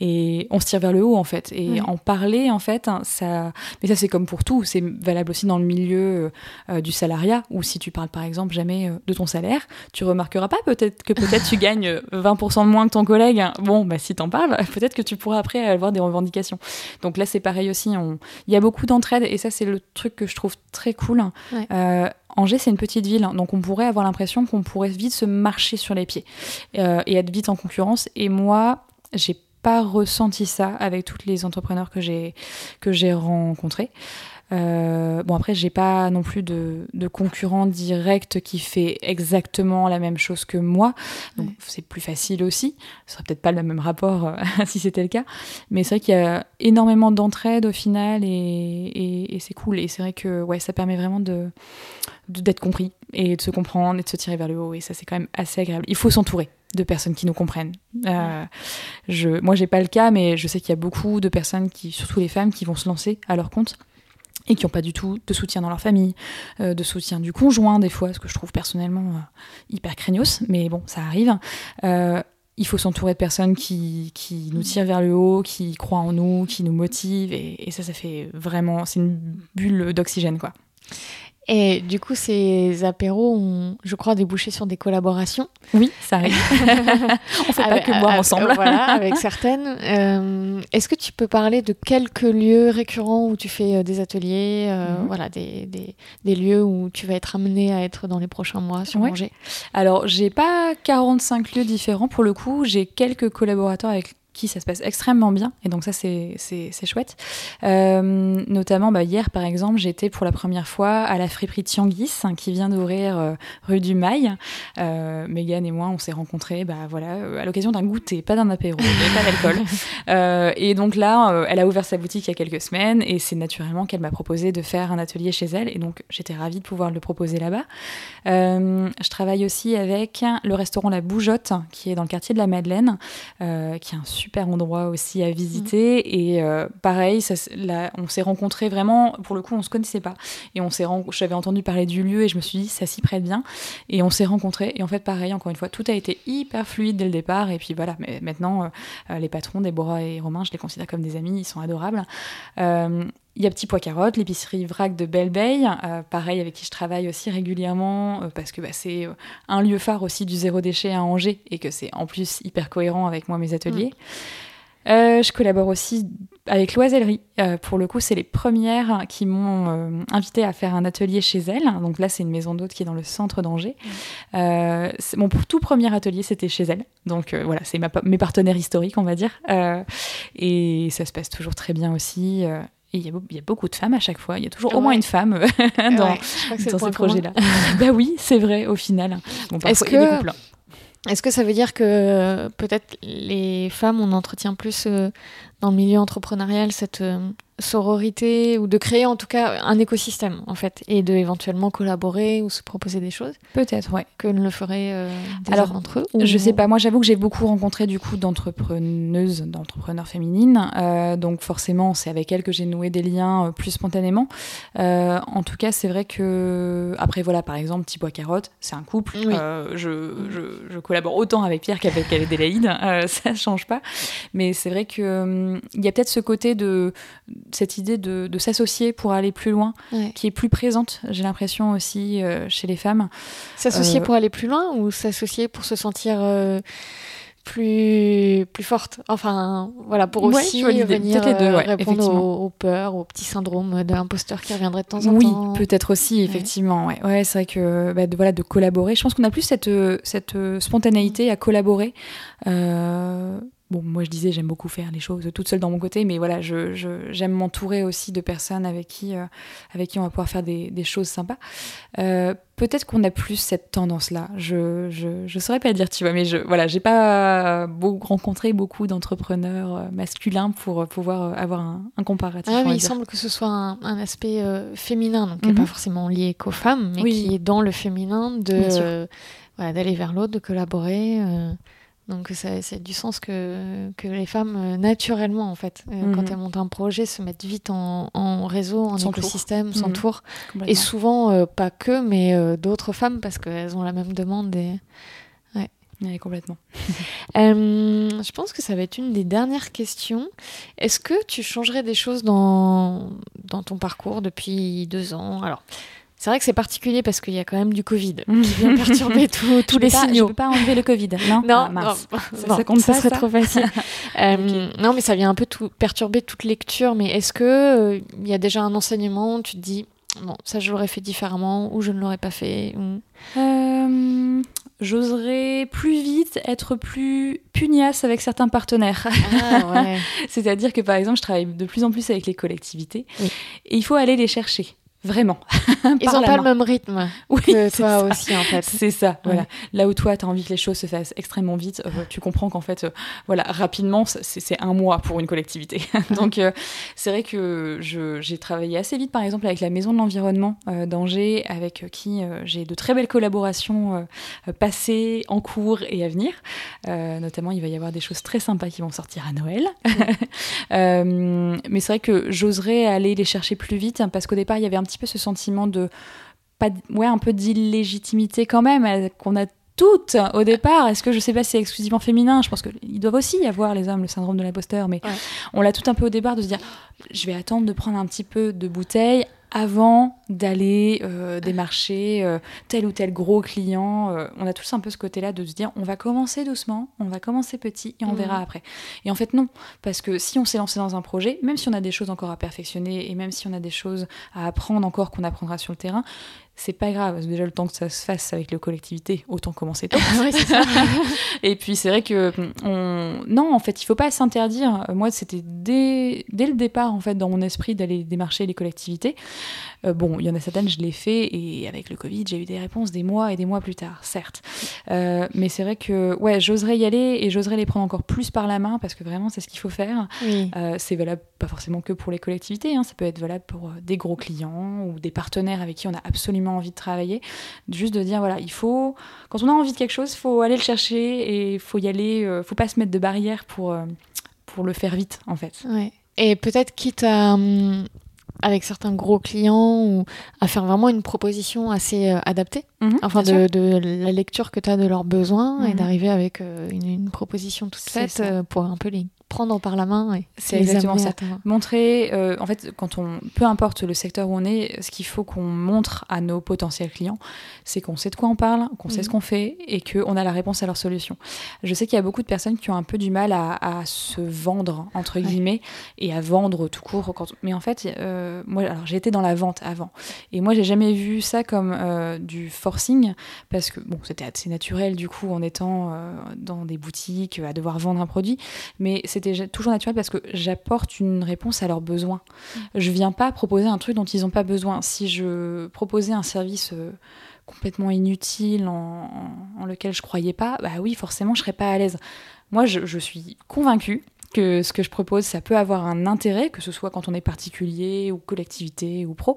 Et on se tire vers le haut en fait, et en parler en fait, hein, ça, mais ça c'est comme pour tout, c'est valable aussi dans le milieu euh, du salariat, ou si tu parles par exemple jamais de ton salaire, tu remarqueras pas peut-être que peut-être tu gagnes euh, 20% de moins que ton collègue. hein. Bon, bah si t'en parles, peut-être que tu pourras après avoir des revendications. Donc là, c'est pareil aussi. on- Il y a beaucoup d'entraide et ça, c'est le truc que je trouve très cool. Ouais. Euh, Angers, c'est une petite ville, donc on pourrait avoir l'impression qu'on pourrait vite se marcher sur les pieds euh, et être vite en concurrence. Et moi, j'ai pas ressenti ça avec toutes les entrepreneurs que j'ai que j'ai rencontrés. Euh, bon après j'ai pas non plus de, de concurrent direct qui fait exactement la même chose que moi. Donc Ouais. c'est plus facile aussi. Ce serait peut-être pas le même rapport euh, si c'était le cas. Mais c'est vrai qu'il y a énormément d'entraide au final et, et- et c'est cool. Et c'est vrai que ouais ça permet vraiment de d'être compris et de se comprendre et de se tirer vers le haut. Et ça c'est quand même assez agréable. Il faut s'entourer de personnes qui nous comprennent. Euh, je, moi j'ai pas le cas mais je sais qu'il y a beaucoup de personnes qui surtout les femmes qui vont se lancer à leur compte et qui n'ont pas du tout de soutien dans leur famille, euh, de soutien du conjoint des fois, ce que je trouve personnellement euh, hyper craignos, mais bon, ça arrive. Euh, il faut s'entourer de personnes qui, qui nous tirent vers le haut, qui croient en nous, qui nous motivent, et, et ça, ça fait vraiment, c'est une bulle d'oxygène, quoi. Et du coup, ces apéros ont, je crois, débouché sur des collaborations. Oui, ça arrive. On fait pas que boire avec- ensemble. euh, voilà, avec certaines. Euh, Est-ce que tu peux parler de quelques lieux récurrents où tu fais euh, des ateliers, euh, Mhm. voilà, des, des, des lieux où tu vas être amené à être dans les prochains mois sur Ouais. Angers? Alors, j'ai pas 45 lieux différents pour le coup. J'ai quelques collaborateurs avec qui ça se passe extrêmement bien. Et donc, ça, c'est chouette. Euh, notamment, bah, hier, par exemple, j'étais pour la première fois à la friperie Tianguis, hein, qui vient d'ouvrir euh, rue du Mail. Euh, Mégane et moi, on s'est rencontrés bah, voilà, euh, à l'occasion d'un goûter, pas d'un apéro, mais pas d'alcool. Et donc là, elle a ouvert sa boutique il y a quelques semaines et c'est naturellement qu'elle m'a proposé de faire un atelier chez elle. Et donc, j'étais ravie de pouvoir le proposer là-bas. Je travaille aussi avec le restaurant La Bougeotte, qui est dans le quartier de la Madeleine, qui est un super endroit aussi à visiter. Et euh, pareil, ça, là, on s'est rencontrés vraiment, pour le coup, on se connaissait pas. Et on s'est, j'avais entendu parler du lieu et je me suis dit, ça s'y prête bien. Et on s'est rencontrés. Et en fait, pareil, encore une fois, tout a été hyper fluide dès le départ. Et puis voilà, mais maintenant, euh, euh, les patrons, Déborah et Romain, je les considère comme des amis, ils sont adorables. Euh, il y a Petit Pois Carotte, l'épicerie Vrac de Belle Bay, euh, pareil avec qui je travaille aussi régulièrement euh, parce que bah, c'est euh, un lieu phare aussi du zéro déchet à Angers et que c'est en plus hyper cohérent avec moi mes ateliers. Euh, je collabore aussi avec l'Oisellerie. Pour le coup, c'est les premières qui m'ont invité à faire un atelier chez elles. Donc là, c'est une maison d'hôte qui est dans le centre d'Angers. C'est- mon tout premier atelier, c'était chez elles. Donc voilà, c'est mes partenaires historiques, on va dire. Et ça se passe toujours très bien aussi. Et il y, a y beaucoup de femmes à chaque fois. Il y a toujours au moins une femme dans, Ouais, dans ces projets-là. bah oui, c'est vrai, au final. Bon, Est-ce parfois, il y a des que- couples. hein. Est-ce que ça veut dire que euh, peut-être les femmes, on entretient plus euh, dans le milieu entrepreneurial cette, euh, sororité ou de créer en tout cas un écosystème en fait et de éventuellement collaborer ou se proposer des choses Peut-être, ouais. que ne le feraient euh, des Alors, entre eux Je sais pas, moi j'avoue que j'ai beaucoup rencontré du coup d'entrepreneuses, d'entrepreneurs féminines, euh, donc forcément c'est avec elles que j'ai noué des liens plus spontanément. En tout cas, c'est vrai que après voilà, par exemple, Thibaut Carotte, c'est un couple. Oui. Je, je- je collabore autant avec Pierre qu'avec avec Adélaïde, ça change pas. Mais c'est vrai que il y a peut-être ce côté de cette idée de, de s'associer pour aller plus loin, Ouais. qui est plus présente, j'ai l'impression aussi euh, chez les femmes. S'associer Euh, pour aller plus loin ou s'associer pour se sentir euh, plus plus forte? Enfin voilà pour Ouais, aussi l'idée. venir Peut-être les deux, euh, ouais, répondre aux, aux peurs aux petits syndromes de l'imposteur qui reviendrait de temps en oui, temps peut-être aussi, effectivement. Ouais, ouais c'est vrai que bah, de, voilà, de collaborer. Je pense qu'on a plus cette, euh, cette euh, spontanéité à collaborer. Euh, bon, moi je disais, j'aime beaucoup faire les choses toute seule dans mon côté, mais voilà, je, je- j'aime m'entourer aussi de personnes avec qui, euh, avec qui on va pouvoir faire des, des choses sympas. Euh, peut-être qu'on a plus cette tendance-là. Je, je, je saurais pas dire, tu vois, mais je, voilà, j'ai pas rencontré beaucoup d'entrepreneurs euh, masculins pour pouvoir avoir un, un comparatif. Ah, va il dire. semble que ce soit un, un aspect euh, féminin, donc qui n'est Mhm. pas forcément lié qu'aux femmes, mais Oui. qui est dans le féminin de voilà, d'aller vers l'autre, de collaborer. Donc ça, ça a du sens que, que les femmes, euh, naturellement, en fait, euh, Mhm. quand elles montent un projet, se mettent vite en, en réseau, en écosystème, Mhm. s'entourent. Et Complètement. souvent, euh, pas que, mais euh, d'autres femmes, parce qu'elles ont la même demande. Et... Ouais, complètement. Euh, je pense que ça va être une des dernières questions. Est-ce que tu changerais des choses dans, dans ton parcours depuis deux ans? Alors, c'est vrai que c'est particulier parce qu'il y a quand même du Covid qui vient perturber tous- tous Je les pas- signaux. Je peux pas enlever le Covid, non Non, Ah, non, Ça- non, ça compte pas, serait ça trop facile. Euh, Non, mais ça vient un peu tout, perturber toute lecture. Mais est-ce que euh, il y a déjà un enseignement où tu te dis non, ça je l'aurais fait différemment ou je ne l'aurais pas fait ou... Euh, J'oserais plus vite être plus pugnace avec certains partenaires. Ah ouais. C'est-à-dire que par exemple, je travaille de plus en plus avec les collectivités Oui. et il faut aller les chercher. Vraiment. Ils n'ont pas main. le même rythme Oui, que toi ça. aussi en fait. C'est ça, voilà. Ouais. Là où toi, tu as envie que les choses se fassent extrêmement vite, euh, tu comprends qu'en fait, euh, voilà, rapidement, c'est un mois pour une collectivité. Donc, euh, c'est vrai que j'ai travaillé assez vite, par exemple, avec la Maison de l'Environnement d'Angers, avec qui j'ai de très belles collaborations passées, en cours et à venir. Notamment, il va y avoir des choses très sympas qui vont sortir à Noël. Mais c'est vrai que j'oserais aller les chercher plus vite, hein, parce qu'au départ, il y avait un petit peu ce sentiment de pas ouais un peu d'illégitimité quand même euh, qu'on a toutes au départ. Est-ce que je sais pas si c'est exclusivement féminin? Je pense qu'ils doivent aussi y avoir les hommes le syndrome de l'imposteur, mais Ouais. on l'a tout un peu au départ de se dire je vais attendre de prendre un petit peu de bouteille avant d'aller euh, démarcher euh, tel ou tel gros client. Euh, on a tous un peu ce côté-là de se dire on va commencer doucement, on va commencer petit et on Mhm. verra après. Et en fait non, parce que si on s'est lancé dans un projet, même si on a des choses encore à perfectionner et même si on a des choses à apprendre encore qu'on apprendra sur le terrain, c'est pas grave. Déjà le temps que ça se fasse avec les collectivités, autant commencer tôt. Ouais, c'est ça. Et puis c'est vrai que on... non, en fait, il faut pas s'interdire. Moi, c'était dès... dès le départ en fait dans mon esprit d'aller démarcher les collectivités. Euh, bon, il y en a certaines, je l'ai fait et avec le Covid, j'ai eu des réponses des mois et des mois plus tard, certes. Euh, mais c'est vrai que ouais, j'oserais y aller et j'oserais les prendre encore plus par la main parce que vraiment, c'est ce qu'il faut faire. Oui. Euh, c'est valable pas forcément que pour les collectivités, hein, ça peut être valable pour des gros clients ou des partenaires avec qui on a absolument envie de travailler. Juste de dire voilà, il faut quand on a envie de quelque chose, il faut aller le chercher et il faut y aller, faut pas se mettre de barrières pour pour le faire vite en fait. Ouais. Et peut-être quitte à, hum, avec certains gros clients, ou à faire vraiment une proposition assez euh, adaptée, Mhm, enfin de, de la lecture que tu as de leurs besoins, et Mhm. d'arriver avec euh, une, une proposition toute faite euh, pour un peu les prendre par la main et C'est exactement ça. Montrer, euh, en fait, quand on, peu importe le secteur où on est, ce qu'il faut qu'on montre à nos potentiels clients, c'est qu'on sait de quoi on parle, qu'on sait Mhm. ce qu'on fait et qu'on a la réponse à leur solution. Je sais qu'il y a beaucoup de personnes qui ont un peu du mal à, à se vendre, entre Ouais. guillemets, et à vendre tout court. Quand... Mais en fait, euh, moi, alors j'ai été dans la vente avant. Et moi, j'ai jamais vu ça comme euh, du forcing, parce que, bon, c'était assez naturel, du coup, en étant dans des boutiques, à devoir vendre un produit. Mais c'était toujours naturel parce que j'apporte une réponse à leurs besoins. Je viens pas proposer un truc dont ils n'ont pas besoin. Si je proposais un service euh, complètement inutile en, en- en lequel je croyais pas, bah oui, forcément, je serais pas à l'aise. Moi, je, je suis convaincue que ce que je propose, ça peut avoir un intérêt, que ce soit quand on est particulier ou collectivité ou pro.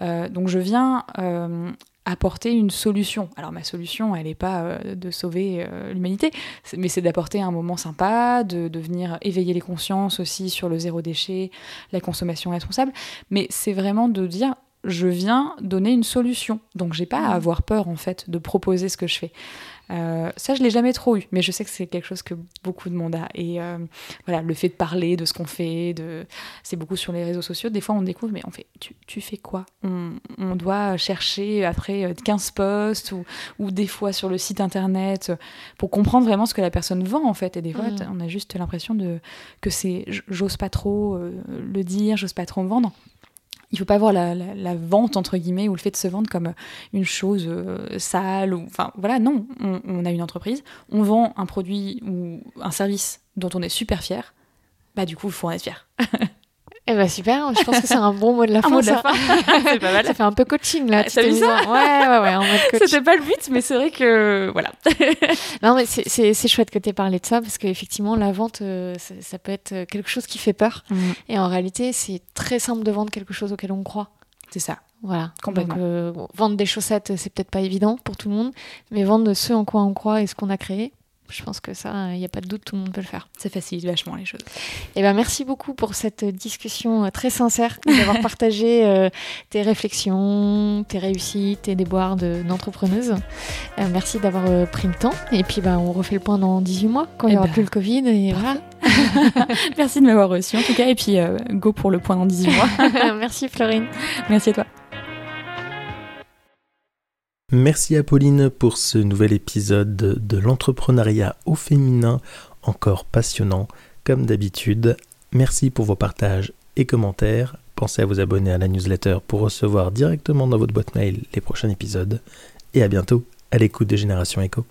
Euh, donc je viens euh, apporter une solution. Alors ma solution, elle n'est pas euh, de sauver l'humanité, mais c'est d'apporter un moment sympa, de, de, venir éveiller les consciences aussi sur le zéro déchet, la consommation responsable. Mais c'est vraiment de dire, je viens donner une solution. Donc j'ai pas à mmh. avoir peur en fait de proposer ce que je fais. Euh, ça, je l'ai jamais trop eu, mais je sais que c'est quelque chose que beaucoup de monde a. Et euh, voilà, le fait de parler de ce qu'on fait, de... c'est beaucoup sur les réseaux sociaux. Des fois, on découvre, mais on fait, tu, tu fais quoi? On, on, doit chercher après 15 euh, posts ou, ou, des fois sur le site internet pour comprendre vraiment ce que la personne vend en fait. Et des fois, mmh. on a juste l'impression de que c'est, j'ose pas trop le dire, j'ose pas trop me vendre il faut pas voir la, vente entre guillemets ou le fait de se vendre comme une chose euh, sale ou enfin voilà non. On, a une entreprise on vend un produit ou un service dont on est super fier. Bah du coup il faut en être fier Eh ben super, je pense que c'est un bon mot de la fin. Un mot de la fin, c'est pas mal. Ça fait un peu coaching là. tu vu ça Ouais, ouais, ouais, en mode coach. C'était pas le but, mais c'est vrai que voilà. non, mais c'est chouette que tu aies parlé de ça parce qu'effectivement, la vente, euh, ça, peut être quelque chose qui fait peur. Mm. Et en réalité, c'est très simple de vendre quelque chose auquel on croit. C'est ça. Voilà. Complètement. Donc, euh, vendre des chaussettes, c'est peut-être pas évident pour tout le monde, mais vendre ce en quoi on croit et ce qu'on a créé, je pense que ça, il n'y a pas de doute, tout le monde peut le faire. Ça facilite vachement les choses. Eh ben, merci beaucoup pour cette discussion euh, très sincère, d'avoir partagé euh, tes réflexions, tes réussites, tes déboires d'entrepreneuse. Euh, merci d'avoir pris le temps. Et puis, ben, on refait le point dans 18 mois, quand il n'y eh aura ben, plus le Covid. Et voilà. merci de m'avoir reçu, en tout cas. Et puis, go pour le point dans 18 mois. merci, Florine. Merci à toi. Merci à Pauline pour ce nouvel épisode de l'entrepreneuriat au féminin, encore passionnant comme d'habitude. Merci pour vos partages et commentaires. Pensez à vous abonner à la newsletter pour recevoir directement dans votre boîte mail les prochains épisodes. Et à bientôt à l'écoute de Génération Echo.